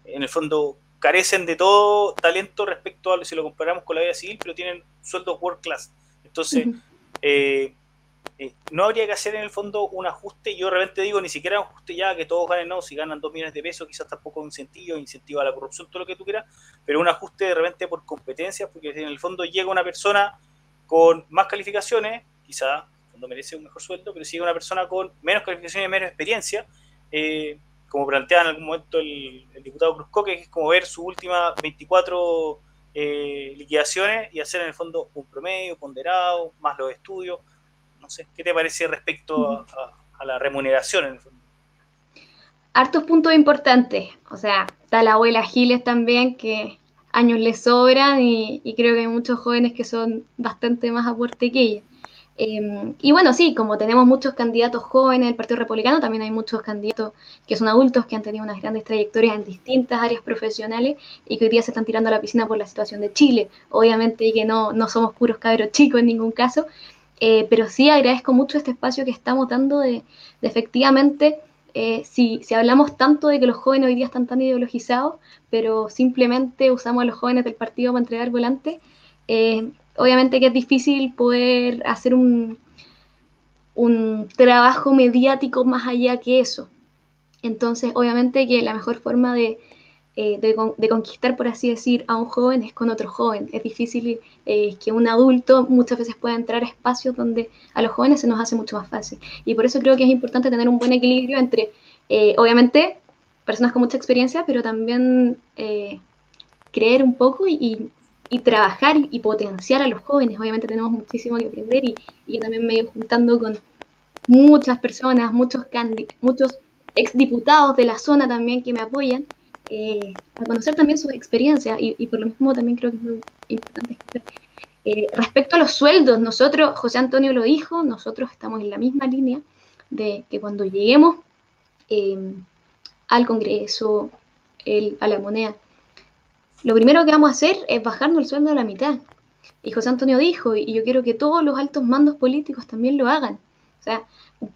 en el fondo carecen de todo talento respecto a si lo comparamos con la vida civil, pero tienen sueldos world class. Entonces, eh, eh, no habría que hacer en el fondo un ajuste. Yo de repente digo, ni siquiera un ajuste ya que todos ganen, no, si ganan dos millones de pesos, quizás tampoco un incentivo, incentivo a la corrupción, todo lo que tú quieras, pero un ajuste de repente por competencias, porque en el fondo llega una persona con más calificaciones, quizás fondo merece un mejor sueldo, pero si llega una persona con menos calificaciones y menos experiencia, eh, como plantea en algún momento el, diputado Cruzco, que es como ver sus últimas 24 eh, liquidaciones y hacer en el fondo un promedio ponderado, más los estudios. No sé, ¿qué te parece respecto a, la remuneración en el fondo? Hartos puntos importantes. O sea, está la abuela Giles también, que años le sobran y, y creo que hay muchos jóvenes que son bastante más aporte que ella. Em, y bueno, sí, como tenemos muchos candidatos jóvenes del Partido Republicano, también hay muchos candidatos que son adultos, que han tenido unas grandes trayectorias en distintas áreas profesionales y que hoy día se están tirando a la piscina por la situación de Chile. Obviamente que no, no somos puros cabros chicos en ningún caso, eh, pero sí agradezco mucho este espacio que estamos dando de, efectivamente, eh, si, si hablamos tanto de que los jóvenes hoy día están tan ideologizados, pero simplemente usamos a los jóvenes del partido para entregar volantes, eh, obviamente que es difícil poder hacer un, un trabajo mediático más allá que eso. Entonces, obviamente que la mejor forma de, eh, de, conquistar, por así decir, a un joven es con otro joven. Es difícil eh, que un adulto muchas veces pueda entrar a espacios donde a los jóvenes se nos hace mucho más fácil. Y por eso creo que es importante tener un buen equilibrio entre, eh, obviamente, personas con mucha experiencia, pero también creer un poco y, trabajar y, potenciar a los jóvenes. Obviamente tenemos muchísimo que aprender y, también me he ido juntando con muchas personas, muchos muchos exdiputados de la zona también que me apoyan, eh, a conocer también sus experiencias y, por lo mismo también creo que es muy importante. Eh, respecto a los sueldos, nosotros, José Antonio lo dijo, nosotros estamos en la misma línea de que cuando lleguemos eh, al Congreso, el, a la moneda, lo primero que vamos a hacer es bajarnos el sueldo a la mitad. Y José Antonio dijo, y yo quiero que todos los altos mandos políticos también lo hagan. O sea,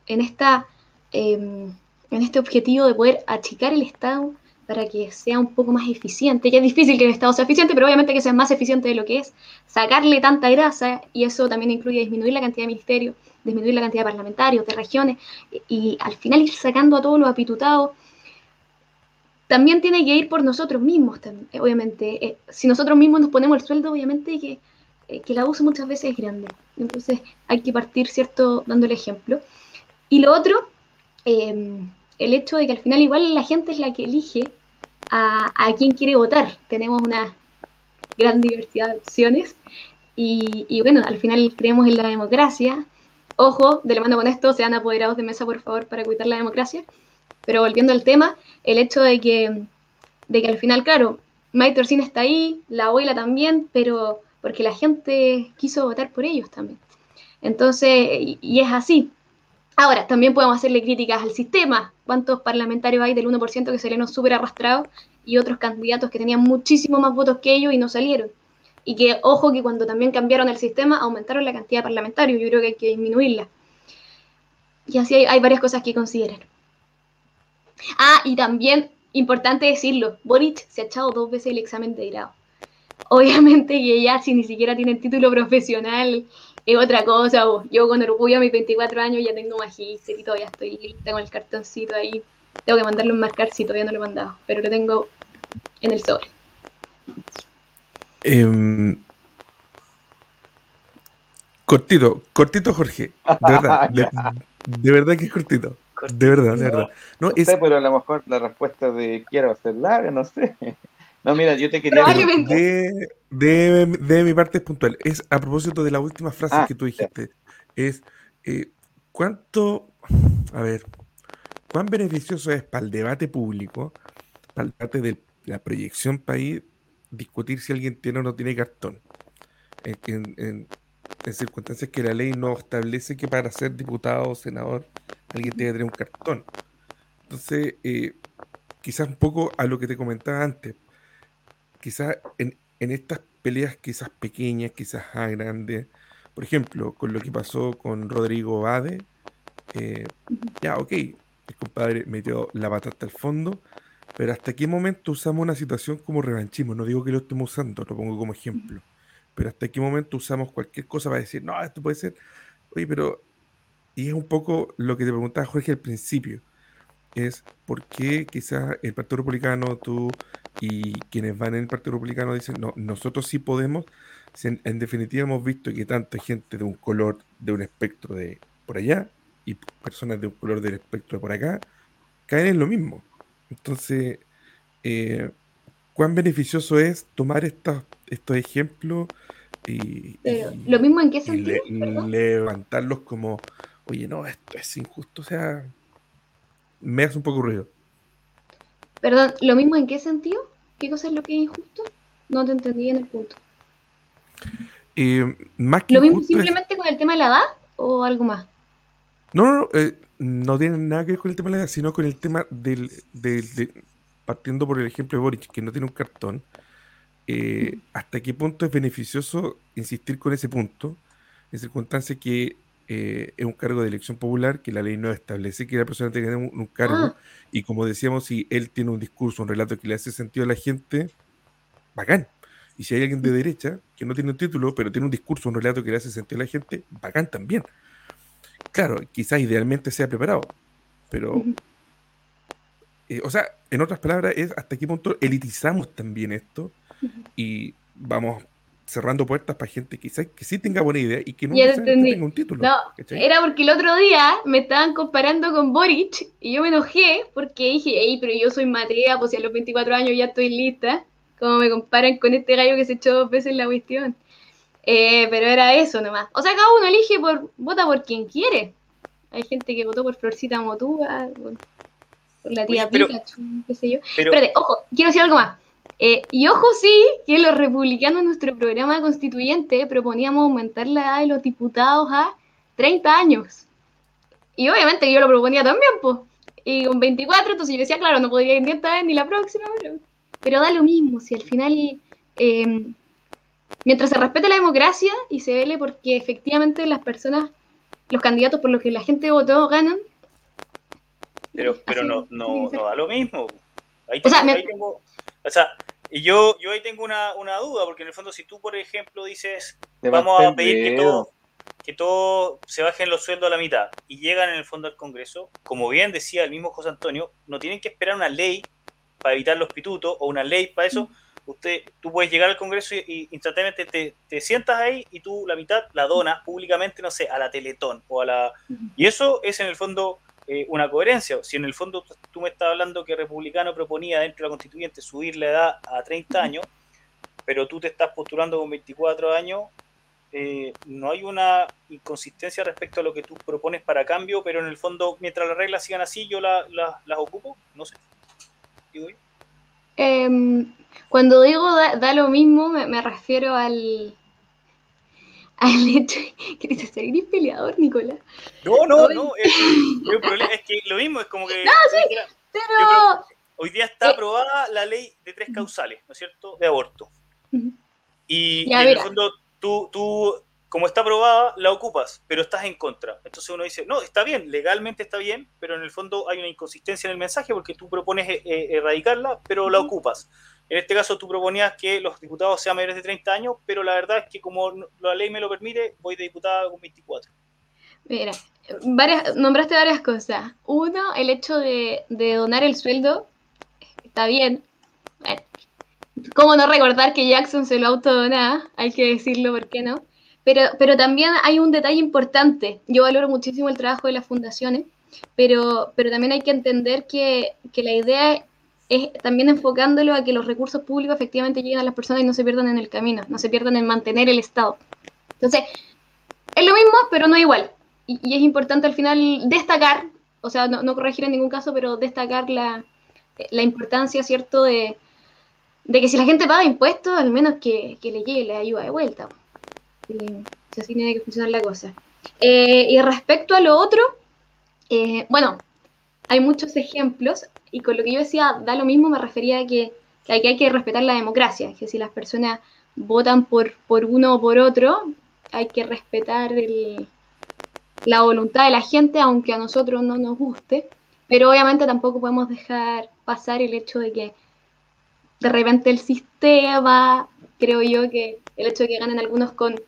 en, esta, em, en este objetivo de poder achicar el Estado para que sea un poco más eficiente, que es difícil que el Estado sea eficiente, pero obviamente que sea más eficiente de lo que es, sacarle tanta grasa, y eso también incluye disminuir la cantidad de ministerios, disminuir la cantidad de parlamentarios, de regiones, y, y al final ir sacando a todos los apitutados también tiene que ir por nosotros mismos, eh, obviamente. Eh, si nosotros mismos nos ponemos el sueldo, obviamente que, eh, que el abuso muchas veces es grande. Entonces hay que partir, ¿cierto?, dando el ejemplo. Y lo otro, em, el hecho de que al final igual la gente es la que elige a, a quién quiere votar. Tenemos una gran diversidad de opciones. Y, bueno, al final creemos en la democracia. Ojo, de la mano con esto, sean apoderados de mesa, por favor, para cuidar la democracia. Pero volviendo al tema, el hecho de que, de que al final, claro, Mike Torsini está ahí, la abuela también, pero porque la gente quiso votar por ellos también. Entonces, y, es así. Ahora, también podemos hacerle críticas al sistema. ¿Cuántos parlamentarios hay del 1% que salieron súper arrastrados y otros candidatos que tenían muchísimo más votos que ellos y no salieron? Y que, ojo, que cuando también cambiaron el sistema, aumentaron la cantidad de parlamentarios. Yo creo que hay que disminuirla. Y así hay varias cosas que considerar. Ah, y también, importante decirlo, Boric se ha echado dos veces el examen de grado. Obviamente que ya si ni siquiera tiene título profesional es otra cosa. Yo con orgullo a mis 24 años ya tengo magíster y todavía estoy, tengo el cartoncito ahí. Tengo que mandarlo en marcar si todavía no lo he mandado, pero lo tengo en el sobre. Em, cortito, cortito Jorge, de verdad, de verdad que es cortito. De verdad, de verdad. No, sé, pero a lo mejor la respuesta de quiero hacer larga, no sé. No, mira, yo te quería... De, de, de, mi parte es puntual. Es a propósito de la última frase ah, que tú dijiste. Es, eh, ¿cuánto, a ver, cuán beneficioso es para el debate público, para el debate de la proyección país, discutir si alguien tiene o no tiene cartón? en, circunstancias que la ley no establece que para ser diputado o senador alguien tiene que tener un cartón. Entonces, eh, quizás un poco a lo que te comentaba antes, quizás en, estas peleas quizás pequeñas, quizás grandes, por ejemplo, con lo que pasó con Rodrigo Bade, eh, ya, ok, el compadre metió la pata hasta el fondo, pero hasta qué momento usamos una situación como revanchismo, no digo que lo estemos usando, lo pongo como ejemplo, pero hasta qué momento usamos cualquier cosa para decir, no, esto puede ser, oye, pero, y es un poco lo que te preguntaba Jorge al principio, es por qué quizás el Partido Republicano, tú y quienes van en el Partido Republicano dicen, no, nosotros sí podemos, en, en definitiva hemos visto que tanta gente de un color, de un espectro de por allá, y personas de un color del espectro de por acá, caen en lo mismo. Entonces, eh, ¿cuán beneficioso es tomar estos, estos ejemplos y, lo mismo en qué sentido? levantarlos como, oye, no, esto es injusto, o sea, me hace un poco ruido. Perdón, ¿lo mismo en qué sentido? ¿Qué cosa es lo que es injusto? No te entendí en el punto. Eh, más ¿Lo mismo simplemente con el tema de la edad o algo más? No, no, no, eh, no tiene nada que ver con el tema de la edad, sino con el tema del, partiendo por el ejemplo de Boric, que no tiene un cartón, eh, ¿hasta qué punto es beneficioso insistir con ese punto? En circunstancia que eh, es un cargo de elección popular, que la ley no establece que la persona tenga un, un cargo, ah. y como decíamos, si él tiene un discurso, un relato que le hace sentido a la gente, bacán. Y si hay alguien de derecha que no tiene un título, pero tiene un discurso, un relato que le hace sentido a la gente, bacán también. Claro, quizás idealmente sea preparado, pero, eh, o sea, en otras palabras, es hasta qué punto elitizamos también esto y vamos cerrando puertas para gente quizás que sí tenga buena idea y que no tenga un título. No, era porque el otro día me estaban comparando con Boric y yo me enojé porque dije, hey, pero yo soy Matea, pues si a los 24 años ya estoy lista, como me comparan con este gallo que se echó dos veces la cuestión. Eh, pero era eso nomás. O sea, cada uno elige por, vota por quien quiere. Hay gente que votó por Florcita Motúa, por, la tía Pikachu, qué sé yo. Espérate, ojo, quiero decir algo más. Eh, y ojo sí, que los republicanos en nuestro programa constituyente proponíamos aumentar la edad de los diputados a 30 años. Y obviamente yo lo proponía también, pues. Y con 24, entonces yo decía, claro, no podría ir ni esta vez ni la próxima, pero, da lo mismo, si al final eh, mientras se respete la democracia y se vele porque efectivamente las personas, los candidatos por los que la gente votó ganan. Pero, pero no, no, no da lo mismo. Ahí tengo, o sea, ahí tengo, o sea y yo, yo ahí tengo una, una, duda, porque en el fondo si tú, por ejemplo, dices, vamos a pedir que todo, que todo se bajen los sueldos a la mitad y llegan en el fondo al Congreso, como bien decía el mismo José Antonio, no tienen que esperar una ley para evitar los pitutos o una ley para eso, usted, tú puedes llegar al Congreso y, instantáneamente te, sientas ahí y tú la mitad la donas públicamente, no sé, a la Teletón o a la... Y eso es en el fondo eh, una coherencia. Si en el fondo tú me estás hablando que Republicano proponía dentro de la constituyente subir la edad a 30 años, pero tú te estás postulando con 24 años, eh, no hay una inconsistencia respecto a lo que tú propones para cambio, pero en el fondo, mientras las reglas sigan así, yo las ocupo, no sé. Em, cuando digo da, lo mismo, me, refiero al, al hecho que te ser peleador, Nicolás. No, no, no, es, es, que lo mismo, es como que... No, sí, pero... hoy día está eh, aprobada la ley de tres causales, ¿no es cierto?, de aborto. Y, en el fondo tú, tú como está aprobada, la ocupas, pero estás en contra. Entonces uno dice, no, está bien, legalmente está bien, pero en el fondo hay una inconsistencia en el mensaje porque tú propones eh, eh, erradicarla, pero la ocupas. En este caso tú proponías que los diputados sean mayores de 30 años, pero la verdad es que como la ley me lo permite, voy de diputada con 24. Mira, nombraste varias cosas. Uno, el hecho de, donar el sueldo, está bien. ¿Cómo no recordar que Jackson se lo autodonaba? Hay que decirlo, ¿por qué no? Pero, también hay un detalle importante. Yo valoro muchísimo el trabajo de las fundaciones, pero, pero también hay que entender que, que la idea es también enfocándolo a que los recursos públicos efectivamente lleguen a las personas y no se pierdan en el camino, no se pierdan en mantener el Estado. Entonces, es lo mismo, pero no igual. Y, es importante al final destacar, o sea, no, corregir en ningún caso, pero destacar la, la importancia, ¿cierto?, de, que si la gente paga impuestos, al menos que, le llegue la ayuda de vuelta. si así tiene que funcionar la cosa. Eh, y respecto a lo otro, eh, bueno, hay muchos ejemplos y con lo que yo decía, da lo mismo, me refería a que, que hay que respetar la democracia, que si las personas votan por, por uno o por otro, hay que respetar la voluntad de la gente, aunque a nosotros no nos guste, pero obviamente tampoco podemos dejar pasar el hecho de que de repente el sistema, creo yo que el hecho de que ganen algunos con,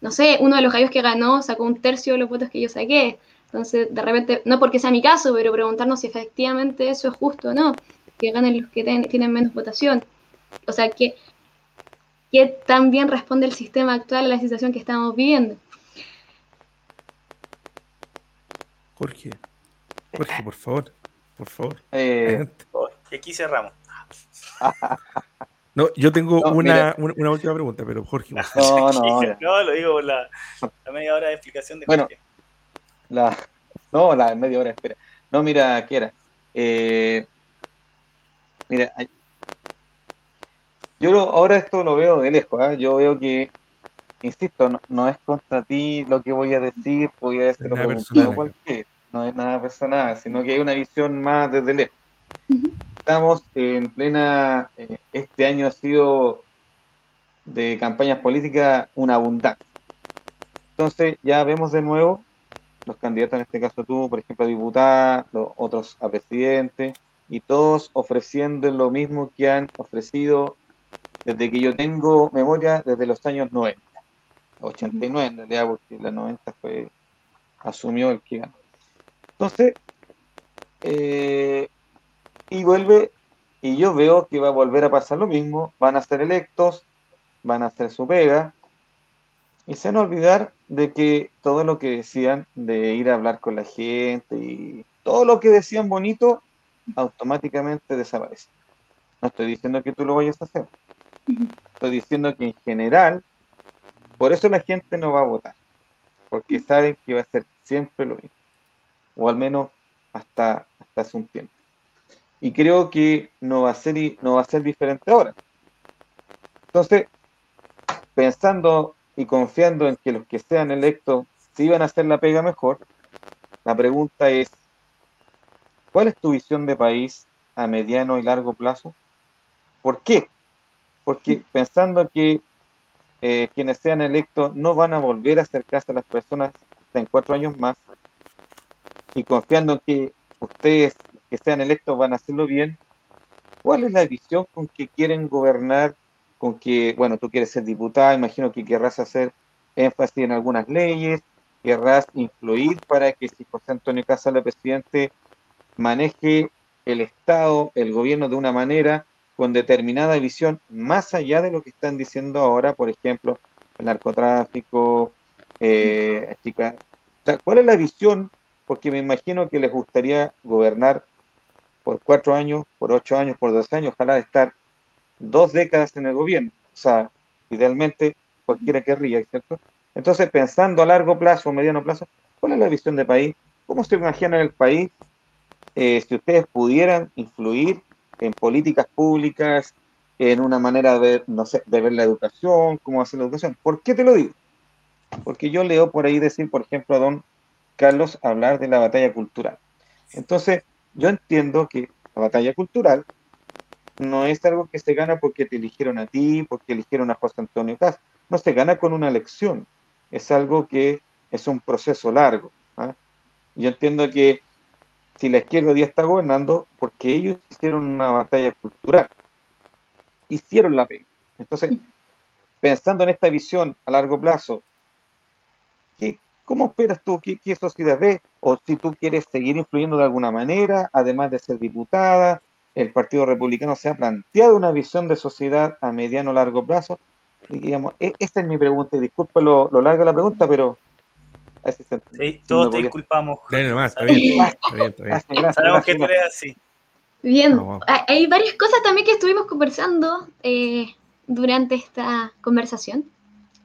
no sé, uno de los gallos que ganó sacó un tercio de los votos que yo saqué, entonces de repente, no porque sea mi caso, pero preguntarnos si efectivamente eso es justo o no, que ganen los que tienen menos votación. O sea, que qué tan bien responde el sistema actual a la situación que estamos viviendo. Jorge, Jorge, por favor, por favor. Eh, y aquí cerramos. No, yo tengo una, una, última pregunta, pero Jorge. No, no, no, lo digo por la, media hora de explicación de bueno, La, no, la media hora, espera. No, mira, Kiera. Eh, mira, yo ahora esto lo veo de lejos, ¿eh? yo veo que, insisto, no, es contra ti lo que voy a decir, voy a decir lo cualquier, no es nada personal, sino que hay una visión más desde lejos. Estamos en plena, eh, este año ha sido de campañas políticas una abundancia. Entonces ya vemos de nuevo los candidatos, en este caso tú, por ejemplo, a diputada, los otros a presidente, y todos ofreciendo lo mismo que han ofrecido desde que yo tengo memoria, desde los años 90, 89 en realidad, porque la 90 fue, asumió el que ganó. Entonces, eh, y vuelve, y yo veo que va a volver a pasar lo mismo, van a ser electos, van a hacer su pega, y se van a olvidar de que todo lo que decían de ir a hablar con la gente y todo lo que decían bonito, automáticamente desaparece. No estoy diciendo que tú lo vayas a hacer, Estoy diciendo que en general, por eso la gente no va a votar, porque saben que va a ser siempre lo mismo, o al menos hasta, hasta hace un tiempo. Y creo que no va a ser, no va a ser diferente ahora. Entonces, pensando y confiando en que los que sean electos si van a hacer la pega mejor, la pregunta es, ¿cuál es tu visión de país a mediano y largo plazo? ¿Por qué? porque pensando que eh, quienes sean electos no van a volver a acercarse a las personas en cuatro años más, y confiando en que ustedes que sean electos van a hacerlo bien, ¿cuál es la visión con que quieren gobernar? Con que, bueno, tú quieres ser diputada, imagino que querrás hacer énfasis en algunas leyes, querrás influir para que si José Antonio Casale, presidente, maneje el Estado, el gobierno de una manera con determinada visión, más allá de lo que están diciendo ahora, por ejemplo, el narcotráfico, eh, ¿Cuál es la visión? Porque me imagino que les gustaría gobernar por cuatro años, por ocho años, por dos años, ojalá estar dos décadas en el gobierno. O sea, idealmente cualquiera querría, ¿cierto? Entonces, pensando a largo plazo mediano plazo, ¿cuál es la visión de país? ¿Cómo se imaginan el país eh, si ustedes pudieran influir en políticas públicas, en una manera de, no sé, de ver la educación, cómo hacer la educación. ¿Por qué te lo digo? Porque yo leo por ahí decir, por ejemplo, a don Carlos hablar de la batalla cultural. Entonces, yo entiendo que la batalla cultural no es algo que se gana porque te eligieron a ti, porque eligieron a José Antonio Caz. No se gana con una elección. Es algo que es un proceso largo. ¿ah? Yo entiendo que si la izquierda hoy día está gobernando, porque ellos hicieron una batalla cultural, hicieron la pena. Entonces, pensando en esta visión a largo plazo, ¿qué, ¿cómo esperas tú? ¿Qué, ¿Qué sociedad ves? O si tú quieres seguir influyendo de alguna manera, además de ser diputada, el Partido Republicano se ha planteado una visión de sociedad a mediano o largo plazo. digamos, e, esta es mi pregunta, y disculpa lo, lo larga la pregunta, pero Sí, todos te disculpamos. está bien, Sabemos que tú eres así. Bien, hay varias cosas también que estuvimos conversando eh, durante esta conversación,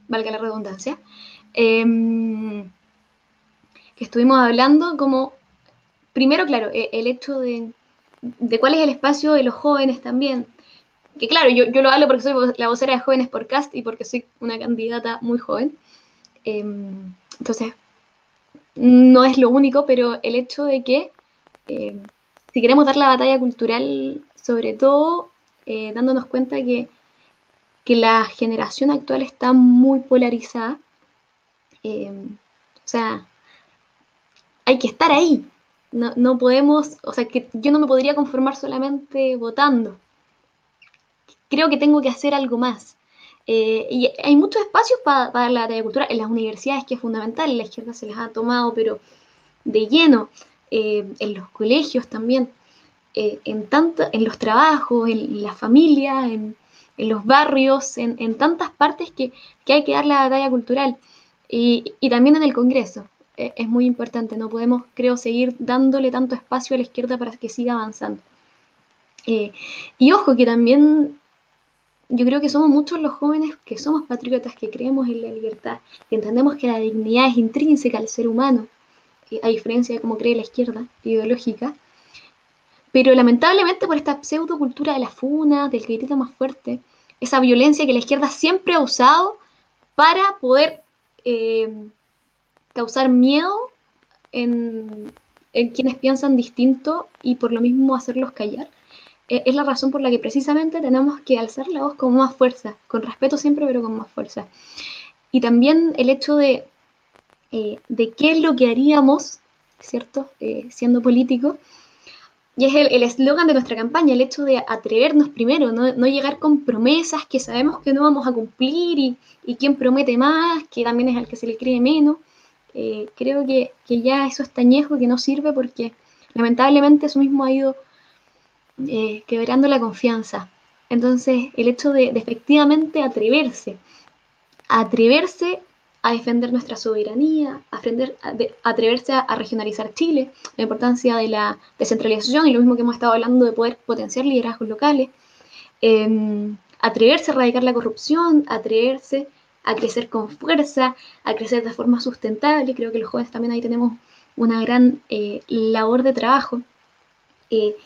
valga la redundancia, em, que estuvimos hablando como, primero, claro, e, el hecho de, de cuál es el espacio de los jóvenes también. que claro, yo, yo lo hablo porque soy la vocera de Jóvenes por Cast y porque soy una candidata muy joven. Em, entonces, no es lo único, pero el hecho de que em, si queremos dar la batalla cultural, sobre todo eh, dándonos cuenta que, que, la generación actual está muy polarizada, em, o sea, hay que estar ahí. No, no podemos, o sea, que yo no me podría conformar solamente votando creo que tengo que hacer algo más. Eh, y hay muchos espacios para, para la tarea cultural en las universidades, que es fundamental, la izquierda se les ha tomado, pero de lleno, eh, en los colegios también, eh, en, en los trabajos, en, la familia, en, en los barrios, en, en tantas partes que, que, hay que dar la batalla cultural. Y también en el Congreso. Es muy importante, no podemos, creo, seguir dándole tanto espacio a la izquierda para que siga avanzando. y ojo, que también yo creo que somos muchos los jóvenes que somos patriotas, que creemos en la libertad, que entendemos que la dignidad es intrínseca al ser humano, a diferencia de cómo cree la izquierda ideológica. Pero lamentablemente por esta pseudo cultura de la funa, del grito más fuerte, esa violencia que la izquierda siempre ha usado para poder eh, causar miedo en, en quienes piensan distinto y por lo mismo hacerlos callar e, es la razón por la que precisamente tenemos que alzar la voz con más fuerza, con respeto siempre, pero con más fuerza. Y también el hecho de, eh, de qué es lo que haríamos, ¿cierto? Eh, siendo político. Y es el eslogan de nuestra campaña, el hecho de atrevernos primero, no, no, llegar con promesas que sabemos que no vamos a cumplir y, y quién promete más, que también es al que se le cree menos. Eh, creo que, que, ya eso es tañejo, que no sirve porque lamentablemente eso mismo ha ido eh, quebrando la confianza. Entonces, el hecho de, efectivamente atreverse, atreverse a defender nuestra soberanía, a aprender, atreverse a, regionalizar Chile, la importancia de la descentralización y lo mismo que hemos estado hablando de poder potenciar liderazgos locales, eh, atreverse a erradicar la corrupción, atreverse a crecer con fuerza, a crecer de forma sustentable. Creo que los jóvenes también ahí tenemos una gran eh, labor de trabajo. Eh,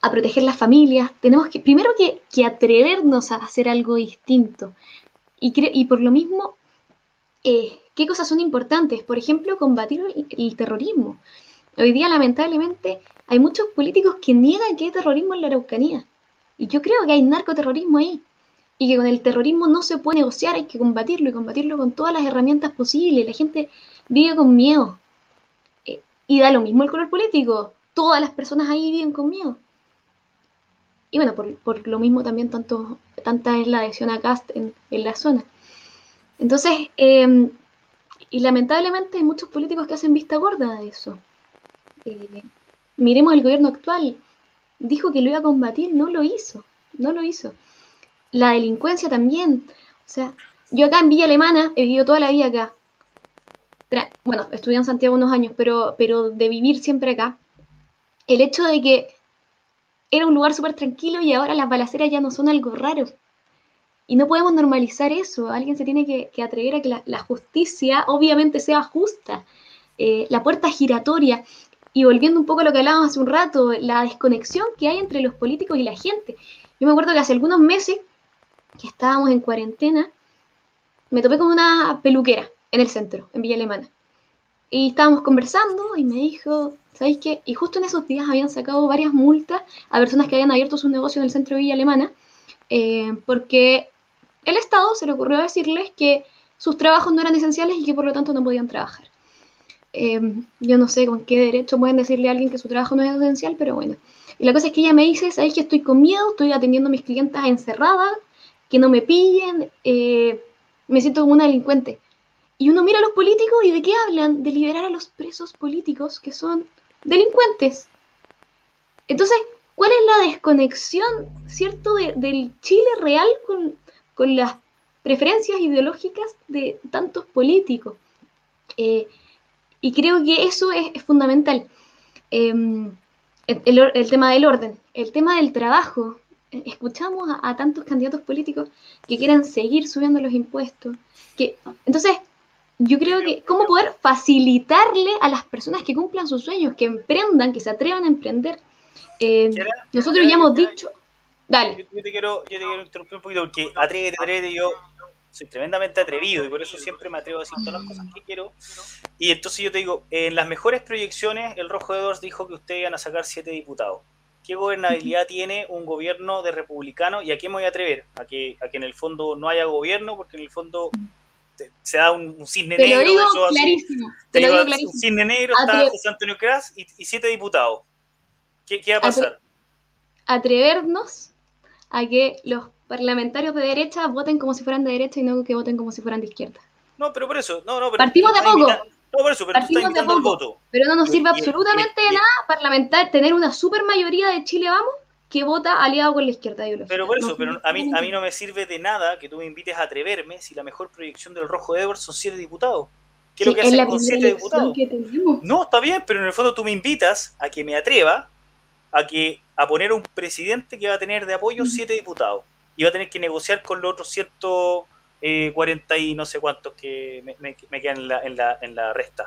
a proteger las familias, tenemos que, primero que, que atrevernos a hacer algo distinto. Y, por lo mismo, eh, ¿qué cosas son importantes? Por ejemplo, combatir el, el, terrorismo. Hoy día, lamentablemente, hay muchos políticos que niegan que hay terrorismo en la Araucanía. Y yo creo que hay narcoterrorismo ahí. Y que con el terrorismo no se puede negociar, hay que combatirlo y combatirlo con todas las herramientas posibles. La gente vive con miedo. Eh, y da lo mismo el color político. Todas las personas ahí viven con miedo. Y bueno, por, por, lo mismo también tanto, tanta es la adhesión a Cast en, en la zona. Entonces, eh, y lamentablemente hay muchos políticos que hacen vista gorda de eso. Eh, miremos el gobierno actual. Dijo que lo iba a combatir, no lo hizo. No lo hizo. La delincuencia también. O sea, yo acá en Villa Alemana he vivido toda la vida acá. Bueno, estudié en Santiago unos años, pero, pero de vivir siempre acá. El hecho de que era un lugar súper tranquilo y ahora las balaceras ya no son algo raro. Y no podemos normalizar eso. Alguien se tiene que, atrever a que la, la, justicia obviamente sea justa. Eh, la puerta giratoria. Y volviendo un poco a lo que hablábamos hace un rato, la desconexión que hay entre los políticos y la gente. Yo me acuerdo que hace algunos meses que estábamos en cuarentena, me topé con una peluquera en el centro, en Villa Alemana. Y estábamos conversando y me dijo, ¿Sabéis qué? Y justo en esos días habían sacado varias multas a personas que habían abierto sus negocios en el centro de Villa Alemana, eh, porque el Estado se le ocurrió decirles que sus trabajos no eran esenciales y que por lo tanto no podían trabajar. Eh, yo no sé con qué derecho pueden decirle a alguien que su trabajo no es esencial, pero bueno. Y la cosa es que ella me dice, ¿sabéis que estoy con miedo? Estoy atendiendo a mis clientas encerradas, que no me pillen, eh, me siento como una delincuente. Y uno mira a los políticos y de qué hablan? De liberar a los presos políticos que son delincuentes. Entonces, ¿cuál es la desconexión, cierto, de, del Chile real con, con, las preferencias ideológicas de tantos políticos? Eh, y creo que eso es, fundamental. El, el, tema del orden, el tema del trabajo. Escuchamos a, a, tantos candidatos políticos que quieren seguir subiendo los impuestos. Que, entonces, yo creo que cómo poder facilitarle a las personas que cumplan sus sueños, que emprendan, que se atrevan a emprender. Eh, nosotros ya hemos dicho, Dale. Yo, te quiero, yo te quiero interrumpir un poquito porque atrévete, atrévete, yo soy tremendamente atrevido y por eso siempre me atrevo a decir todas las cosas que quiero. Y entonces yo te digo, en las mejores proyecciones, el Rojo Edwards dijo que ustedes iban a sacar siete diputados. ¿Qué gobernabilidad tiene un gobierno de republicano? ¿Y a qué me voy a atrever? A que, a que en el fondo no haya gobierno, porque en el fondo se da un, cisne Te negro. lo digo eso clarísimo. Te Te lo digo, digo un clarísimo. cisne negro, Atre- está José Antonio Cras y, y siete diputados. ¿Qué, qué va a pasar? Atrevernos a que los parlamentarios de derecha voten como si fueran de derecha y no que voten como si fueran de izquierda. No, pero por eso, no, no, pero Partimos de poco. No, por eso, pero tú estás de poco. voto. Pero no nos sirve y- absolutamente y- de nada parlamentar, tener una super mayoría de Chile Vamos que vota aliado con la izquierda ideológica. Pero por eso, No pero a mí, a mí no me sirve de nada que tú me invites a atreverme si la mejor proyección del Rojo Edwards son siete diputados. ¿Qué es lo que hacen con siete diputados? No, está bien, pero en el fondo tú me invitas a que me atreva a que a poner un presidente que va a tener de apoyo siete diputados y va a tener que negociar con los otros 140 y no sé cuántos que me, me- me quedan en la, en la, en la resta.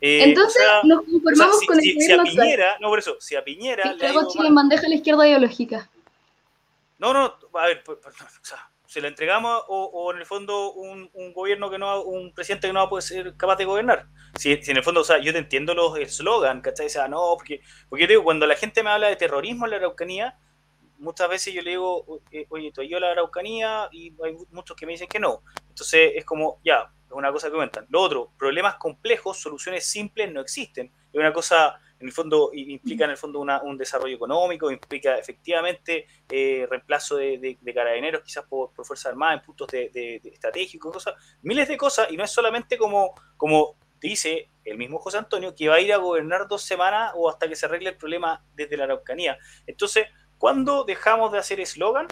Eh, Entonces o sea, nos o sea, conformamos si, con el si- si a. Piñera, no por eso, si a Piñera Sí, le Chile mal- en bandeja a la izquierda ideológica. no, no, a ver, pues, pues, o sea, se lo entregamos o, o en el fondo un, un gobierno que no, va- un presidente que no va a poder ser capaz de gobernar. Si, si en el fondo, o sea, yo te entiendo los eslogan, ¿cachai? O sea, no, porque, porque yo te digo, cuando la gente me habla de terrorismo en la Araucanía, muchas veces yo le digo, eh, oye, tú yo la Araucanía y hay muchos que me dicen que no. Entonces es como, ya, es una cosa que comentan. Lo otro, problemas complejos, soluciones simples no existen. Es una cosa, en el fondo, implica en el fondo una- un desarrollo económico, implica efectivamente eh, reemplazo de, de- de carabineros quizás por, por Fuerzas Armadas en puntos de- de estratégicos, cosas, miles de cosas, y no es solamente como, como dice el mismo José Antonio, que va a ir a gobernar dos semanas o hasta que se arregle el problema desde la Araucanía. Entonces, ¿cuándo dejamos de hacer eslogan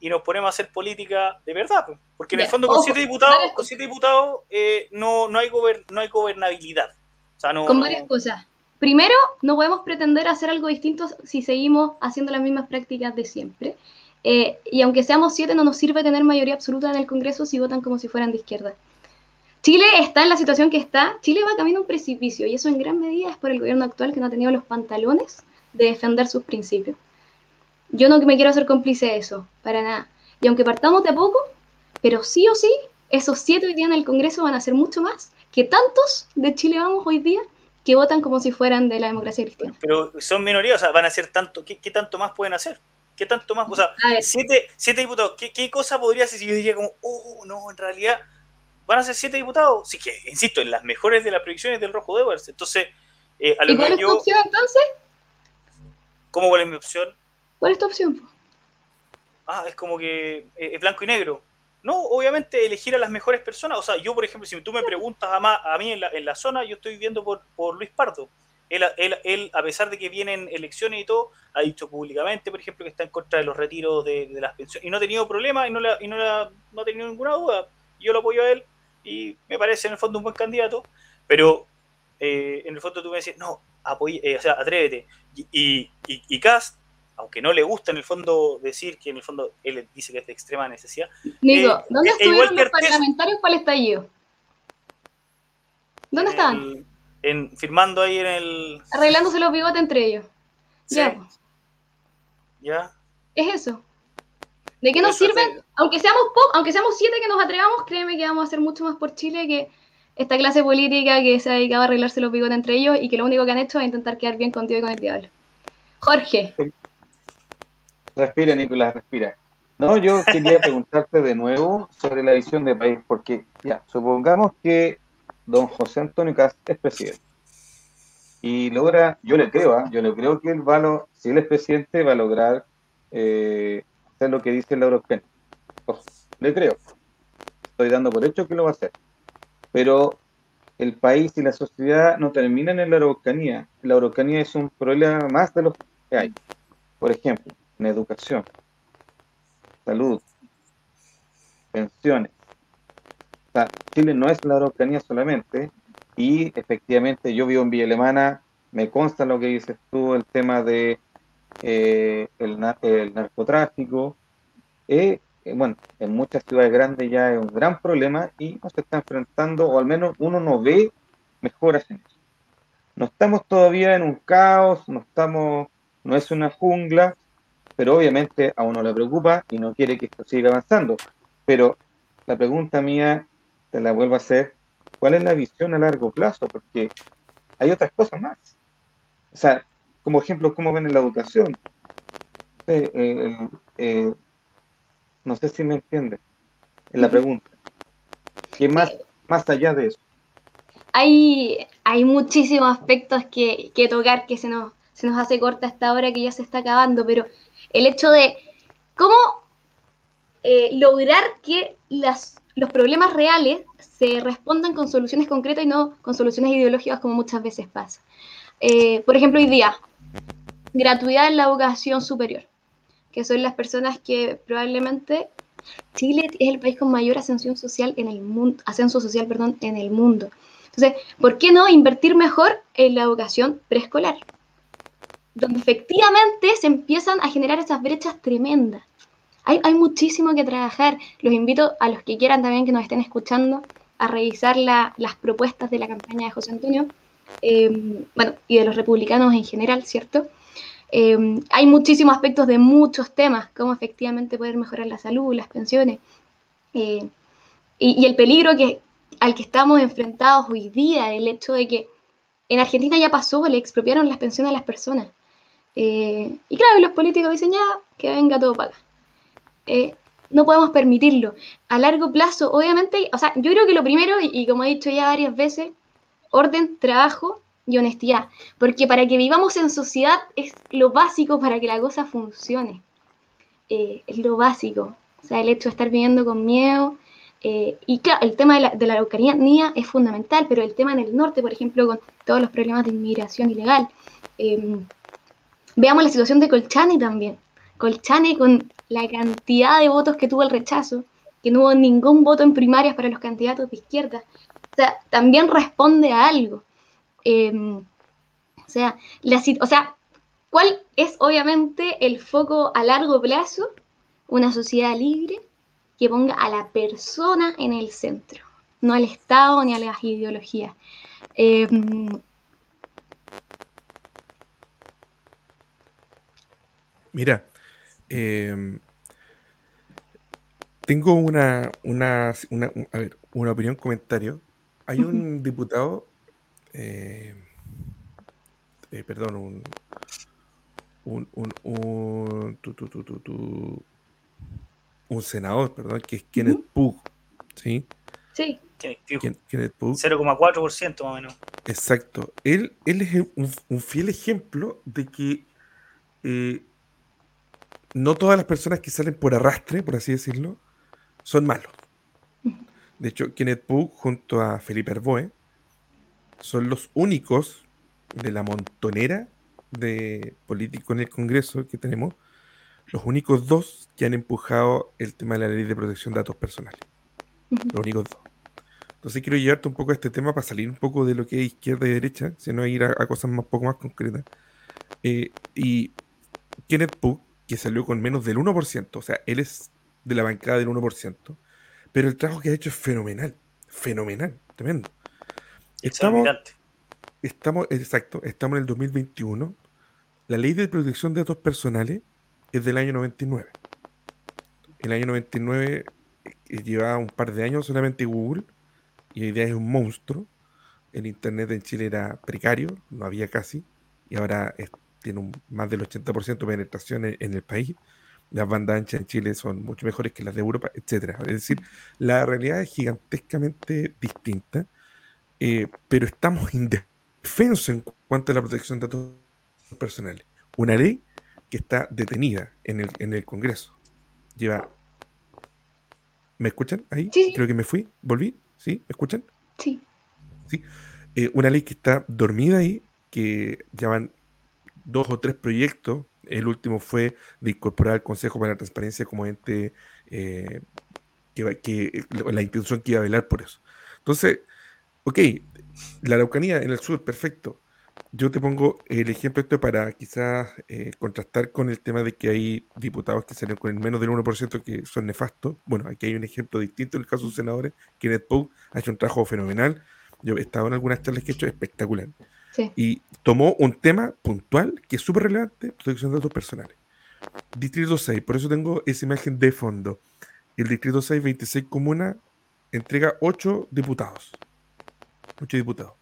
y nos ponemos a hacer política de verdad? Porque en el fondo con ojo, siete diputados, varias con siete diputados eh, no, no, hay gober- no hay gobernabilidad. O sea, no, Con varias cosas. Primero, no podemos pretender hacer algo distinto si seguimos haciendo las mismas prácticas de siempre. Eh, y aunque seamos siete, no nos sirve tener mayoría absoluta en el Congreso si votan como si fueran de izquierda. Chile está en la situación que está. Chile va camino a un precipicio y eso en gran medida es por el gobierno actual que no ha tenido los pantalones de defender sus principios. Yo no me quiero hacer cómplice de eso, para nada. Y aunque partamos de a poco, pero sí o sí, esos siete hoy día en el Congreso van a ser mucho más que tantos de Chile Vamos hoy día que votan como si fueran de la democracia cristiana. pero son minorías, o sea, van a hacer tanto, ¿qué, qué tanto más pueden hacer? ¿Qué tanto más? O sea, siete, siete diputados, ¿qué, qué cosa podría ser si yo diría como, oh, no, en realidad van a ser siete diputados? Sí que, insisto, en las mejores de las predicciones del Rojo de Edwards. Entonces, eh, a lo ¿y cuál es tu opción entonces? ¿cómo cuál es mi opción? ¿Cuál es tu opción? Ah, es como que eh, es blanco y negro. No, obviamente elegir a las mejores personas. O sea, yo, por ejemplo, si tú me preguntas a, ma- a mí en la, en la zona, yo estoy viendo por, por Luis Pardo. Él, él, él, a pesar de que vienen elecciones y todo, ha dicho públicamente, por ejemplo, que está en contra de los retiros de, de las pensiones. Y no ha tenido problema y no, la, y no, la- no ha tenido ninguna duda. Yo lo apoyo a él y me parece en el fondo un buen candidato. Pero eh, en el fondo tú me decís, no, apoye, eh, o sea, atrévete. Y, y, y, y Cast, aunque no le gusta en el fondo decir que en el fondo él dice que es de extrema necesidad, Nico, Eh, ¿dónde eh, estuvieron los parlamentarios para el estallido? ¿Dónde en estaban? en, firmando ahí en el. Arreglándose los bigotes entre ellos. Sí, Ya, po. ya. es eso. ¿De qué nos Eso sirven? Aunque seamos po- aunque seamos siete que nos atrevamos, créeme que vamos a hacer mucho más por Chile que esta clase política que se ha dedicado a arreglarse los bigotes entre ellos y que lo único que han hecho es intentar quedar bien contigo y con el diablo. Jorge, Respira, Nicolás, respira. No, yo quería preguntarte de nuevo sobre la visión de país, porque ya, supongamos que don José Antonio Cast es presidente. Y logra, yo le creo, ¿ah? yo le creo que él va a, si él es presidente, va a lograr eh, hacer lo que dice Ospina. Ojo, le creo. Estoy dando por hecho que lo va a hacer. Pero el país y la sociedad no terminan en la Araucanía. La Araucanía es un problema más de los que hay. Por ejemplo, en educación, salud, pensiones. Chile no es la Araucanía solamente, y efectivamente yo vivo en Villa Alemana, me consta lo que dices tú, el tema de eh, el narcotráfico. Eh, eh, bueno, en muchas ciudades grandes ya es un gran problema y no se está enfrentando, o al menos uno no ve mejoras en eso. No estamos todavía en un caos, no estamos, no es una jungla, pero obviamente a uno le preocupa y no quiere que esto siga avanzando. Pero la pregunta mía, te la vuelvo a hacer, ¿cuál es la visión a largo plazo? Porque hay otras cosas más. O sea, como ejemplo, ¿cómo ven en la educación? Eh, eh, no sé si me entiende en la pregunta. ¿Qué más, más allá de eso? Hay, hay muchísimos aspectos que, que tocar que se nos, se nos hace corta esta hora que ya se está acabando, pero el hecho de cómo eh, lograr que los problemas reales se respondan con soluciones concretas y no con soluciones ideológicas como muchas veces pasa. Eh, por ejemplo, hoy día, gratuidad en la educación superior, que son las personas que probablemente Chile es el país con mayor ascensión social en el mundo, ascenso social, perdón, en el mundo. Entonces, ¿por qué no invertir mejor en la educación preescolar? Donde efectivamente se empiezan a generar esas brechas tremendas. Hay, hay muchísimo que trabajar. Los invito a los que quieran también que nos estén escuchando a revisar la, las propuestas de la campaña de José Antonio, eh, bueno, y de los republicanos en general, ¿cierto? Eh, hay muchísimos aspectos de muchos temas, cómo efectivamente poder mejorar la salud, las pensiones, eh, y, y, el peligro que, al que estamos enfrentados hoy día, el hecho de que en Argentina ya pasó, le expropiaron las pensiones a las personas. Eh, y claro, los políticos dicen ya, que venga todo para acá. Eh, no podemos permitirlo. A largo plazo, obviamente, o sea, yo creo que lo primero, y, como he dicho ya varias veces, orden, trabajo y honestidad. Porque para que vivamos en sociedad es lo básico para que la cosa funcione. Eh, es lo básico. O sea, el hecho de estar viviendo con miedo. Y claro, el tema de la, de la Araucanía es fundamental, pero el tema en el norte, por ejemplo, con todos los problemas de inmigración ilegal. Veamos la situación de Colchane también. Colchane con la cantidad de votos que tuvo el rechazo, que no hubo ningún voto en primarias para los candidatos de izquierda. O sea, también responde a algo. Eh, o, sea, la, o sea, ¿cuál es obviamente el foco a largo plazo? Una sociedad libre que ponga a la persona en el centro, no al Estado ni a las ideologías. Eh, Mira, eh, tengo una, una, una, a ver, una opinión, comentario. Hay un diputado eh, eh, perdón, un, un, un, un, tu, tu, tu, un, senador, perdón, que es Kenneth uh -huh. Pugh, ¿sí? Sí. Kenneth Pugh. 0,4% más o menos. Exacto. Él, él es un, un fiel ejemplo de que eh, no todas las personas que salen por arrastre, por así decirlo, son malos. De hecho, Kenneth Pugh junto a Felipe Arboe son los únicos de la montonera de políticos en el Congreso que tenemos, los únicos dos que han empujado el tema de la ley de protección de datos personales. Uh -huh. Los únicos dos. Entonces quiero llevarte un poco a este tema para salir un poco de lo que es izquierda y derecha, sino ir a, a cosas más poco más concretas. Eh, y Kenneth Pugh, que salió con menos del 1%, o sea, él es de la bancada del 1%, pero el trabajo que ha hecho es fenomenal, fenomenal, tremendo. Estamos, estamos, exacto, estamos en el 2021. La ley de protección de datos personales es del año 99. El año 99 eh, llevaba un par de años solamente Google y hoy día es un monstruo. El Internet en Chile era precario, no había casi, y ahora es, tiene un, más del 80% de penetración en, en, el país. Las bandas anchas en Chile son mucho mejores que las de Europa, etc. Es decir, la realidad es gigantescamente distinta eh, pero estamos indefensos en cuanto a la protección de datos personales. Una ley que está detenida en el, en el Congreso. Lleva... ¿Me escuchan ahí? Sí. Creo que me fui, volví. ¿Sí? ¿Me escuchan? Sí. ¿Sí? Eh, una ley que está dormida ahí, que llevan dos o tres proyectos. El último fue de incorporar al Consejo para la Transparencia como ente eh, que, que la institución que iba a velar por eso. Entonces, ok, la Araucanía en el sur, perfecto. Yo te pongo el ejemplo esto para quizás eh, contrastar con el tema de que hay diputados que salen con el menos del 1% que son nefastos. Bueno, aquí hay un ejemplo distinto en el caso de los senadores. Kenneth Poe ha hecho un trabajo fenomenal. Yo he estado en algunas charlas que he hecho espectacular. Sí. Y tomó un tema puntual que es súper relevante, protección de datos personales. Distrito 6, por eso tengo esa imagen de fondo. El Distrito 6, 26 comunas, entrega 8 diputados. 8 diputados.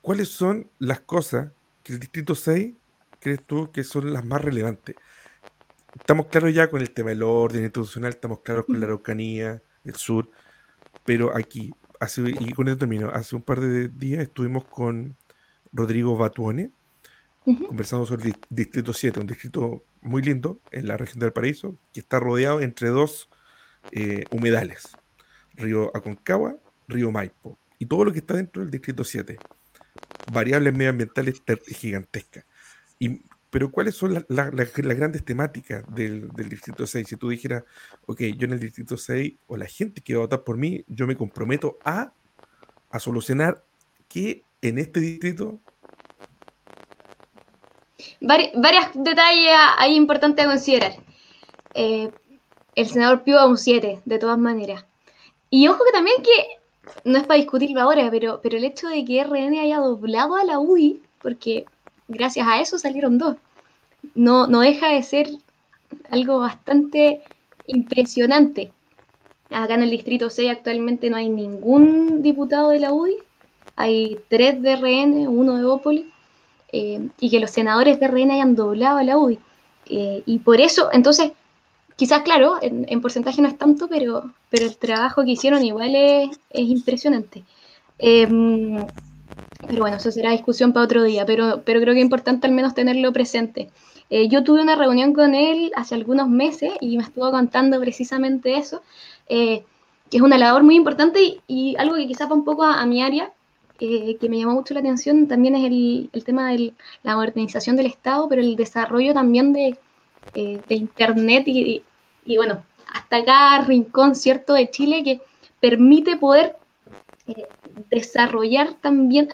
¿Cuáles son las cosas que el Distrito 6 crees tú que son las más relevantes? Estamos claros ya con el tema del orden institucional, estamos claros con la Araucanía, el sur, pero aquí, hace, y con esto termino, hace un par de días estuvimos con Rodrigo Batuone, conversando sobre el Distrito 7, un distrito muy lindo en la región del Paraíso, que está rodeado entre dos eh, humedales, río Aconcagua, río Maipo, y todo lo que está dentro del Distrito 7. Variables medioambientales gigantescas. Y, pero ¿cuáles son las grandes temáticas del, Distrito 6? Si tú dijeras, ok, yo en el Distrito 6, o la gente que va a votar por mí, yo me comprometo a, a solucionar que en este distrito varios detalles ahí importantes a considerar. Eh, el senador Pío a un 7, de todas maneras. Y ojo que también que, no es para discutirlo ahora, pero, pero el hecho de que RN haya doblado a la UI, porque gracias a eso salieron dos, no, no deja de ser algo bastante impresionante. Acá en el Distrito 6 actualmente no hay ningún diputado de la UDI, hay tres de RN, uno de Opoli, eh, y que los senadores de RN hayan doblado a la UDI. Eh, y por eso, entonces, quizás, claro, en, porcentaje no es tanto, pero, pero el trabajo que hicieron igual es, impresionante. Em, pero bueno, eso será discusión para otro día, pero, pero creo que es importante al menos tenerlo presente. Eh, yo tuve una reunión con él hace algunos meses y me estuvo contando precisamente eso, que es una labor muy importante y, algo que quizás va un poco a mi área, eh, que me llamó mucho la atención también es el, el tema de la modernización del Estado, pero el desarrollo también de, eh, de Internet y, y, bueno, hasta cada rincón, ¿cierto?, de Chile que permite poder eh, desarrollar también...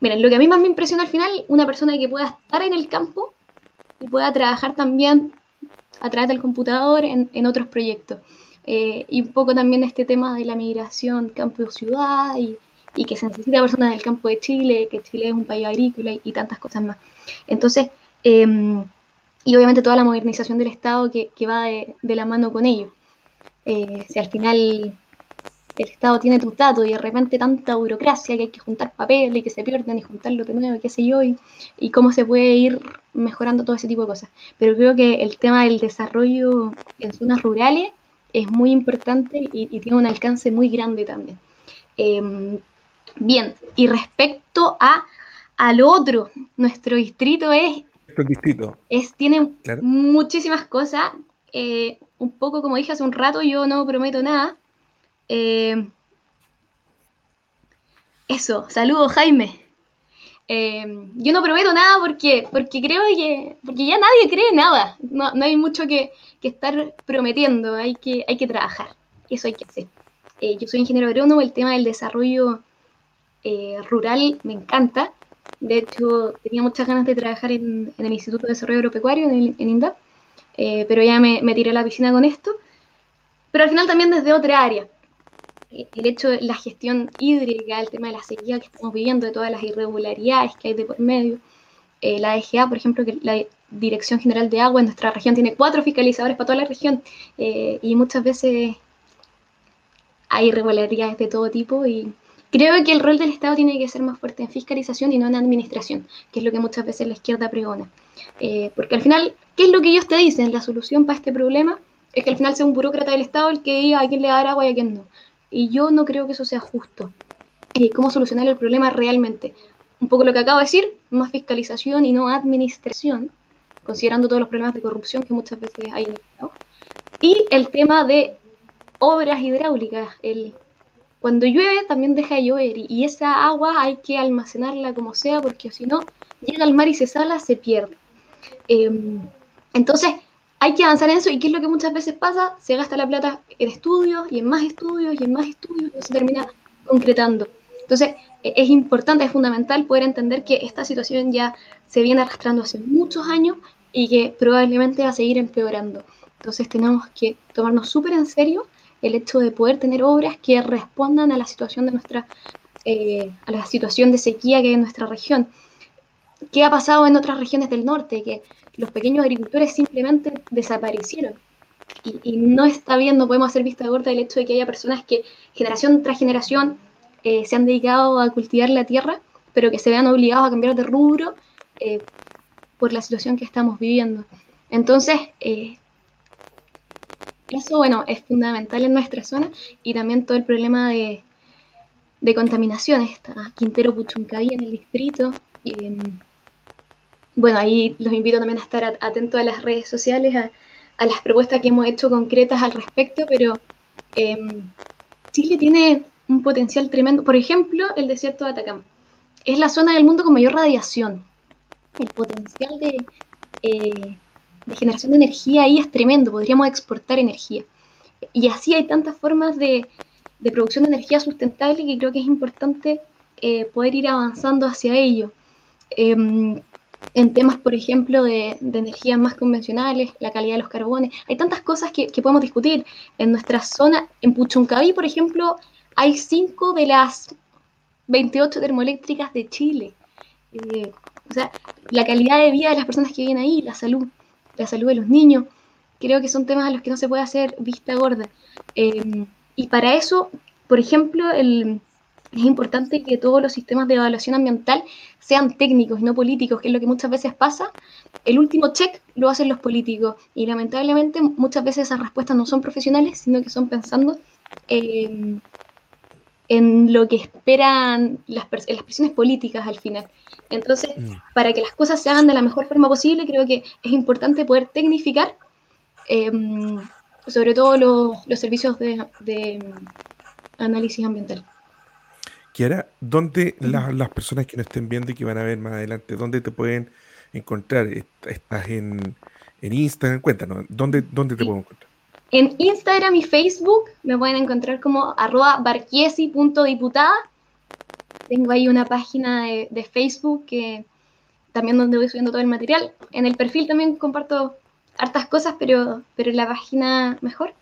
Miren, lo que a mí más me impresiona al final, una persona que pueda estar en el campo y pueda trabajar también a través del computador en, en otros proyectos. y un poco también este tema de la migración campo-ciudad y y que se necesita personas del campo de Chile, que Chile es un país agrícola y, tantas cosas más. Entonces, em, y obviamente toda la modernización del Estado que, va de, la mano con ello. Eh, si al final el Estado tiene tus datos y de repente tanta burocracia que hay que juntar papeles y que se pierden y juntarlo de nuevo, qué sé yo, y, y, cómo se puede ir mejorando todo ese tipo de cosas. Pero creo que el tema del desarrollo en zonas rurales es muy importante y, tiene un alcance muy grande también. Em, Bien, y respecto a al otro, nuestro distrito es... distrito. Es, tiene muchísimas cosas. Eh, un poco como dije hace un rato, yo no prometo nada. Eh, eso, saludos Jaime. Eh, yo no prometo nada porque, porque creo que porque ya nadie cree nada. No, hay mucho que, estar prometiendo, hay que, hay que trabajar. Eso hay que hacer. yo soy ingeniero agrónomo, el tema del desarrollo eh, rural me encanta. De hecho, tenía muchas ganas de trabajar en, el Instituto de Desarrollo Agropecuario, en, en INDAP, eh, pero ya me, tiré a la piscina con esto. Pero al final también desde otra área. Eh, el hecho de la gestión hídrica, el tema de la sequía que estamos viviendo, de todas las irregularidades que hay de por medio. la DGA, por ejemplo, que la Dirección General de Agua en nuestra región tiene cuatro fiscalizadores para toda la región y muchas veces hay irregularidades de todo tipo y Creo que el rol del Estado tiene que ser más fuerte en fiscalización y no en administración, que es lo que muchas veces la izquierda pregona. Eh, porque al final, ¿qué es lo que ellos te dicen? La solución para este problema es que al final sea un burócrata del Estado el que diga a quién le dar agua y a quién no. Y yo no creo que eso sea justo. Eh, ¿Cómo solucionar el problema realmente? Un poco lo que acabo de decir, más fiscalización y no administración, considerando todos los problemas de corrupción que muchas veces hay en el Estado. Y el tema de obras hidráulicas, el cuando llueve también deja de llover y esa agua hay que almacenarla como sea porque si no llega al mar y se sala, se pierde. Em, entonces hay que avanzar en eso y qué es lo que muchas veces pasa, se gasta la plata en estudios y en más estudios y en más estudios y no se termina concretando. Entonces e, es importante, es fundamental poder entender que esta situación ya se viene arrastrando hace muchos años y que probablemente va a seguir empeorando. Entonces tenemos que tomarnos súper en serio el hecho de poder tener obras que respondan a la situación de nuestra, eh, a la situación de sequía que hay en nuestra región. qué ha pasado en otras regiones del norte, que los pequeños agricultores simplemente desaparecieron. Y, no está bien, no podemos hacer vista gorda del hecho de que haya personas que generación tras generación eh, se han dedicado a cultivar la tierra, pero que se vean obligados a cambiar de rubro eh, por la situación que estamos viviendo. Entonces, eso, bueno, es fundamental en nuestra zona y también todo el problema de, de contaminación. Está Quintero Puchuncaví en el distrito. Y, bueno, ahí los invito también a estar atentos a las redes sociales, a, las propuestas que hemos hecho concretas al respecto, pero em, Chile tiene un potencial tremendo. Por ejemplo, el desierto de Atacama. Es la zona del mundo con mayor radiación. El potencial de, eh, de generación de energía ahí es tremendo. Podríamos exportar energía. Y así hay tantas formas de, de producción de energía sustentable que creo que es importante eh, poder ir avanzando hacia ello. Em, en temas, por ejemplo, de, energías más convencionales, la calidad de los carbones. Hay tantas cosas que, podemos discutir. En nuestra zona, en Puchuncaví, por ejemplo, hay cinco de las 28 termoeléctricas de Chile. Eh, o sea, la calidad de vida de las personas que viven ahí, la salud, la salud de los niños, creo que son temas a los que no se puede hacer vista gorda. Em, y para eso, por ejemplo, el, es importante que todos los sistemas de evaluación ambiental sean técnicos y no políticos, que es lo que muchas veces pasa. El último check lo hacen los políticos y lamentablemente muchas veces esas respuestas no son profesionales, sino que son pensando en, lo que esperan las, las presiones políticas al final. Entonces, mm. para que las cosas se hagan de la mejor forma posible, creo que es importante poder tecnificar, em, sobre todo los, servicios de, de análisis ambiental. Kiara, ¿dónde las personas que nos estén viendo y que van a ver más adelante, dónde te pueden encontrar? ¿Estás en, Instagram? Cuéntanos, ¿dónde, dónde te puedo encontrar? En Instagram y Facebook me pueden encontrar como arroba barquiesi.diputada. Tengo ahí una página de, Facebook que también donde voy subiendo todo el material. En el perfil también comparto hartas cosas, pero, pero en la página mejor.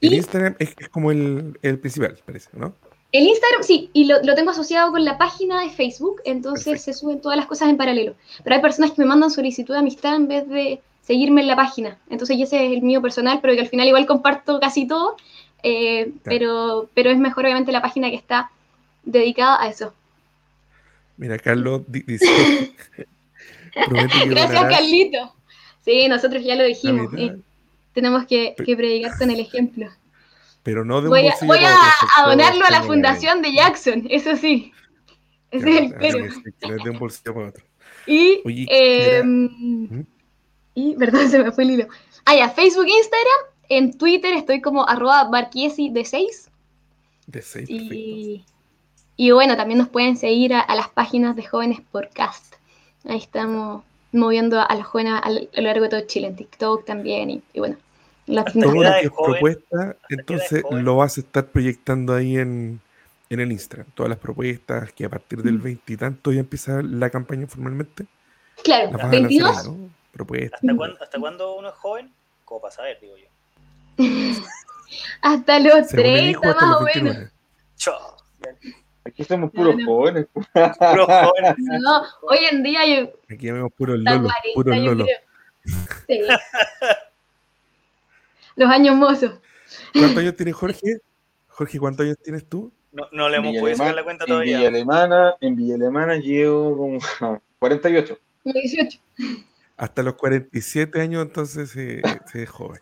El Instagram es, como el, el principal, parece, ¿no? El Instagram, sí, y lo, tengo asociado con la página de Facebook, entonces se suben todas las cosas en paralelo. Pero hay personas que me mandan solicitud de amistad en vez de seguirme en la página. Entonces ese es el mío personal, pero que al final igual comparto casi todo. Eh, pero, pero es mejor obviamente la página que está dedicada a eso. Mira, Carlos dice... Gracias, Carlito. Sí, nosotros ya lo dijimos. tenemos que, que predicar con el ejemplo pero no de un voy a, voy a, donarlo a la fundación de Jackson, eso sí. Ese es el pero. Que, de un bolsillo para otro. Y. y, perdón, se me fue el hilo. Ah, ya, Facebook, Instagram, en Twitter estoy como arroba barquiesi de 6. De 6, y, y bueno, también nos pueden seguir a, las páginas de Jóvenes Podcast. Ahí estamos moviendo a los jóvenes a, lo largo de todo Chile, en TikTok también, y bueno, la Todo lo que es propuesta, entonces lo vas a estar proyectando ahí en, el Instagram. Todas las propuestas que a partir del mm. veintitanto ya empieza la campaña formalmente. Claro, 22. Propuestas. ¿Hasta cuándo, uno es joven? ¿Cómo para saber, digo yo? hasta los 30 más o menos. Aquí somos puros jóvenes. Puros jóvenes. No, hoy en día yo. Aquí vemos puros lolos. Puros lolos. Sí. los años mozos. ¿Cuántos años tienes Jorge? Jorge, ¿cuántos años tienes tú? No, no le hemos podido sacar la cuenta todavía. En Villa Alemana, en Villa Alemana llevo como 48. 18. Hasta los 47 años entonces se, se es joven.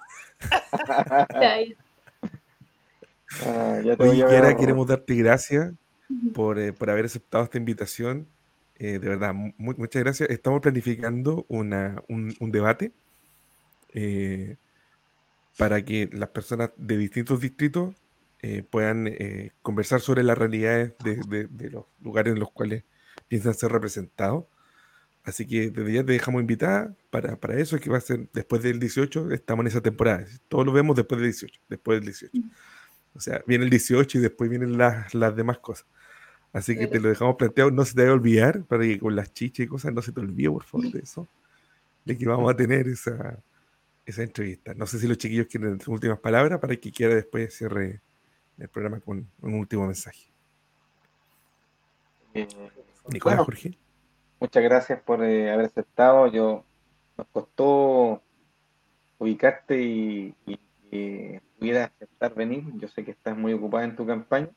ah, ya Oye, Kiara, queremos darte gracias por, eh, por, haber aceptado esta invitación. Eh, de verdad, muchas gracias. Estamos planificando una, un, un debate. Eh, para que las personas de distintos distritos eh, puedan eh, conversar sobre las realidades de, los lugares en los cuales piensan ser representados. Así que desde ya te dejamos invitada para, para eso, que va a ser después del 18, estamos en esa temporada. Todos lo vemos después del 18, después del 18. Mm. O sea, viene el 18 y después vienen las, las demás cosas. Así que te lo dejamos planteado, no se te a olvidar, para que con las chichas y cosas no se te olvide, por favor, de eso. De que vamos a tener esa, esa entrevista. No sé si los chiquillos quieren últimas palabras para que quiera después cierre el programa con un último mensaje. Eh, Nicolás Jorge. Muchas gracias por eh, haber aceptado. Yo nos costó ubicarte y, y, y pudiera aceptar venir. Yo sé que estás muy ocupada en tu campaña.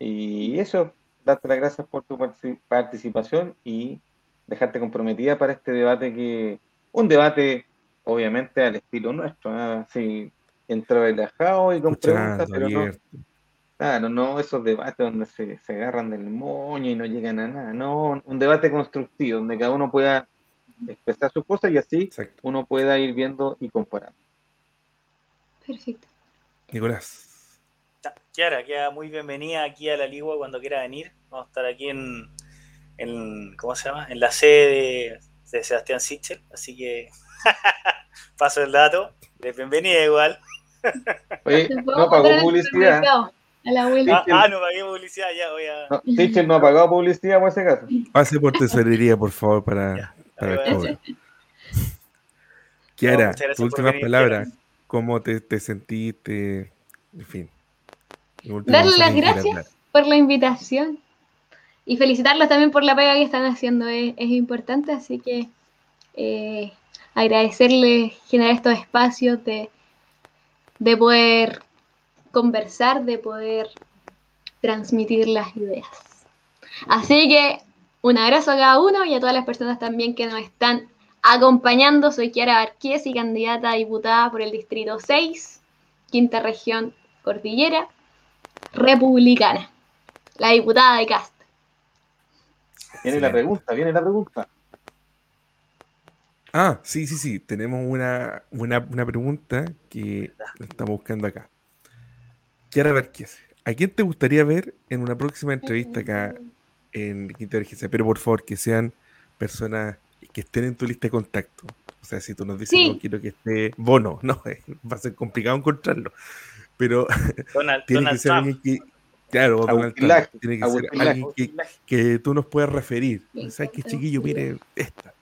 Y eso, darte las gracias por tu participación y dejarte comprometida para este debate que, un debate obviamente al estilo nuestro, así entro relajado y con preguntas, pero no, claro, no esos debates donde se, se, agarran del moño y no llegan a nada, no, un debate constructivo donde cada uno pueda expresar sus cosas y así uno pueda ir viendo y comparando. Perfecto. Nicolás. Kiara, queda muy bienvenida aquí a la Ligua cuando quiera venir. Vamos a estar aquí en, en ¿cómo se llama? En la sede de, Sebastián Sichel, así que paso el dato. De bienvenida igual. Oye, no pagó publicidad. Ah, ah, no pagué publicidad, ya voy a. No, Sichel no ha pagado publicidad por ese caso. Pase por tesorería, por favor, para, ya, para el cobro. Kiara, no, tu última palabra. ¿Cómo te, te sentiste? En fin. Darle las gracias por la invitación y felicitarlos también por la pega que están haciendo, es, es importante, así que eh, agradecerles generar estos espacios de, de poder conversar, de poder transmitir las ideas. Así que un abrazo a cada uno y a todas las personas también que nos están acompañando. Soy Kiara y candidata a diputada por el Distrito 6, Quinta Región Cordillera republicana, la diputada de Cast. Viene la pregunta, viene la pregunta. Ah, sí, sí, sí. Tenemos una, una, pregunta que estamos buscando acá. Quiero ver qué es. ¿A quién te gustaría ver en una próxima entrevista acá en Quinta Vergüenza? Pero por favor, que sean personas que estén en tu lista de contacto. O sea, si tú nos dices, no quiero que esté Bono, no, va a ser complicado encontrarlo pero tiene que ser alguien que, claro, tiene que ser alguien que, que, tú nos puedas referir. ¿Sabes qué chiquillo? Mire, esta.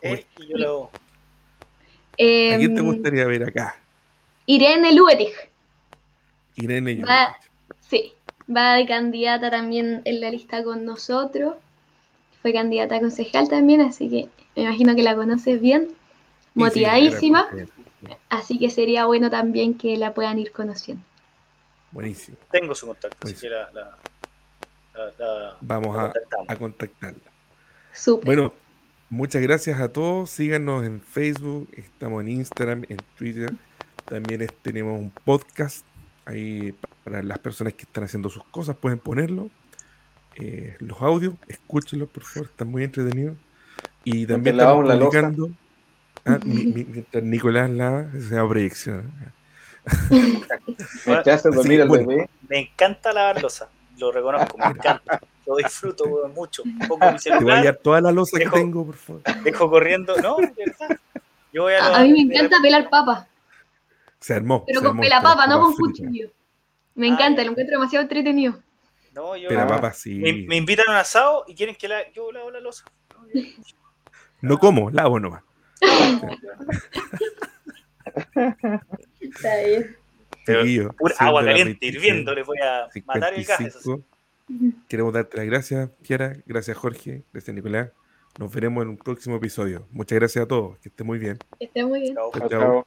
Eh, yo lo... ¿A quién te em, gustaría ver acá? Irene Luetich. Irene Luetich. sí, va de candidata también en la lista con nosotros. Fue candidata a concejal también, así que me imagino que la conoces bien. Motivadísima. Así que sería bueno también que la puedan ir conociendo. Buenísimo. Tengo su contacto, así que la, Vamos a, contactarla. Bueno, muchas gracias a todos. Síganos en Facebook, estamos en Instagram, en Twitter. También tenemos un podcast ahí para las personas que están haciendo sus cosas, pueden ponerlo. Eh, los audios, escúchenlos por favor, están muy entretenidos. Y también estamos publicando. Ah, mientras Nicolás la se da proyección. me, me encanta la losa, lo reconozco, me encanta. Lo disfruto mucho. Pongo mi Te voy a llevar toda la losa que tengo, por favor. Dejo corriendo, no, verdad. Yo voy a, a, mí me encanta pelar papa. Se armó. Pero con pelapapa, no con cuchillo. Me encanta, lo encuentro demasiado entretenido. No, yo. Pelapapa, sí. Me, me, invitan a un asado y quieren que la, yo lavo la losa. No como, lavo nomás. Está bien. Pero pura agua caliente hirviendo, le voy a 55. matar el gas. Queremos darte las gracias, Kiara. Gracias, Jorge. Gracias, Nicolás. Nos veremos en un próximo episodio. Muchas gracias a todos. Que estén muy bien. Que estén muy bien. chao. chao.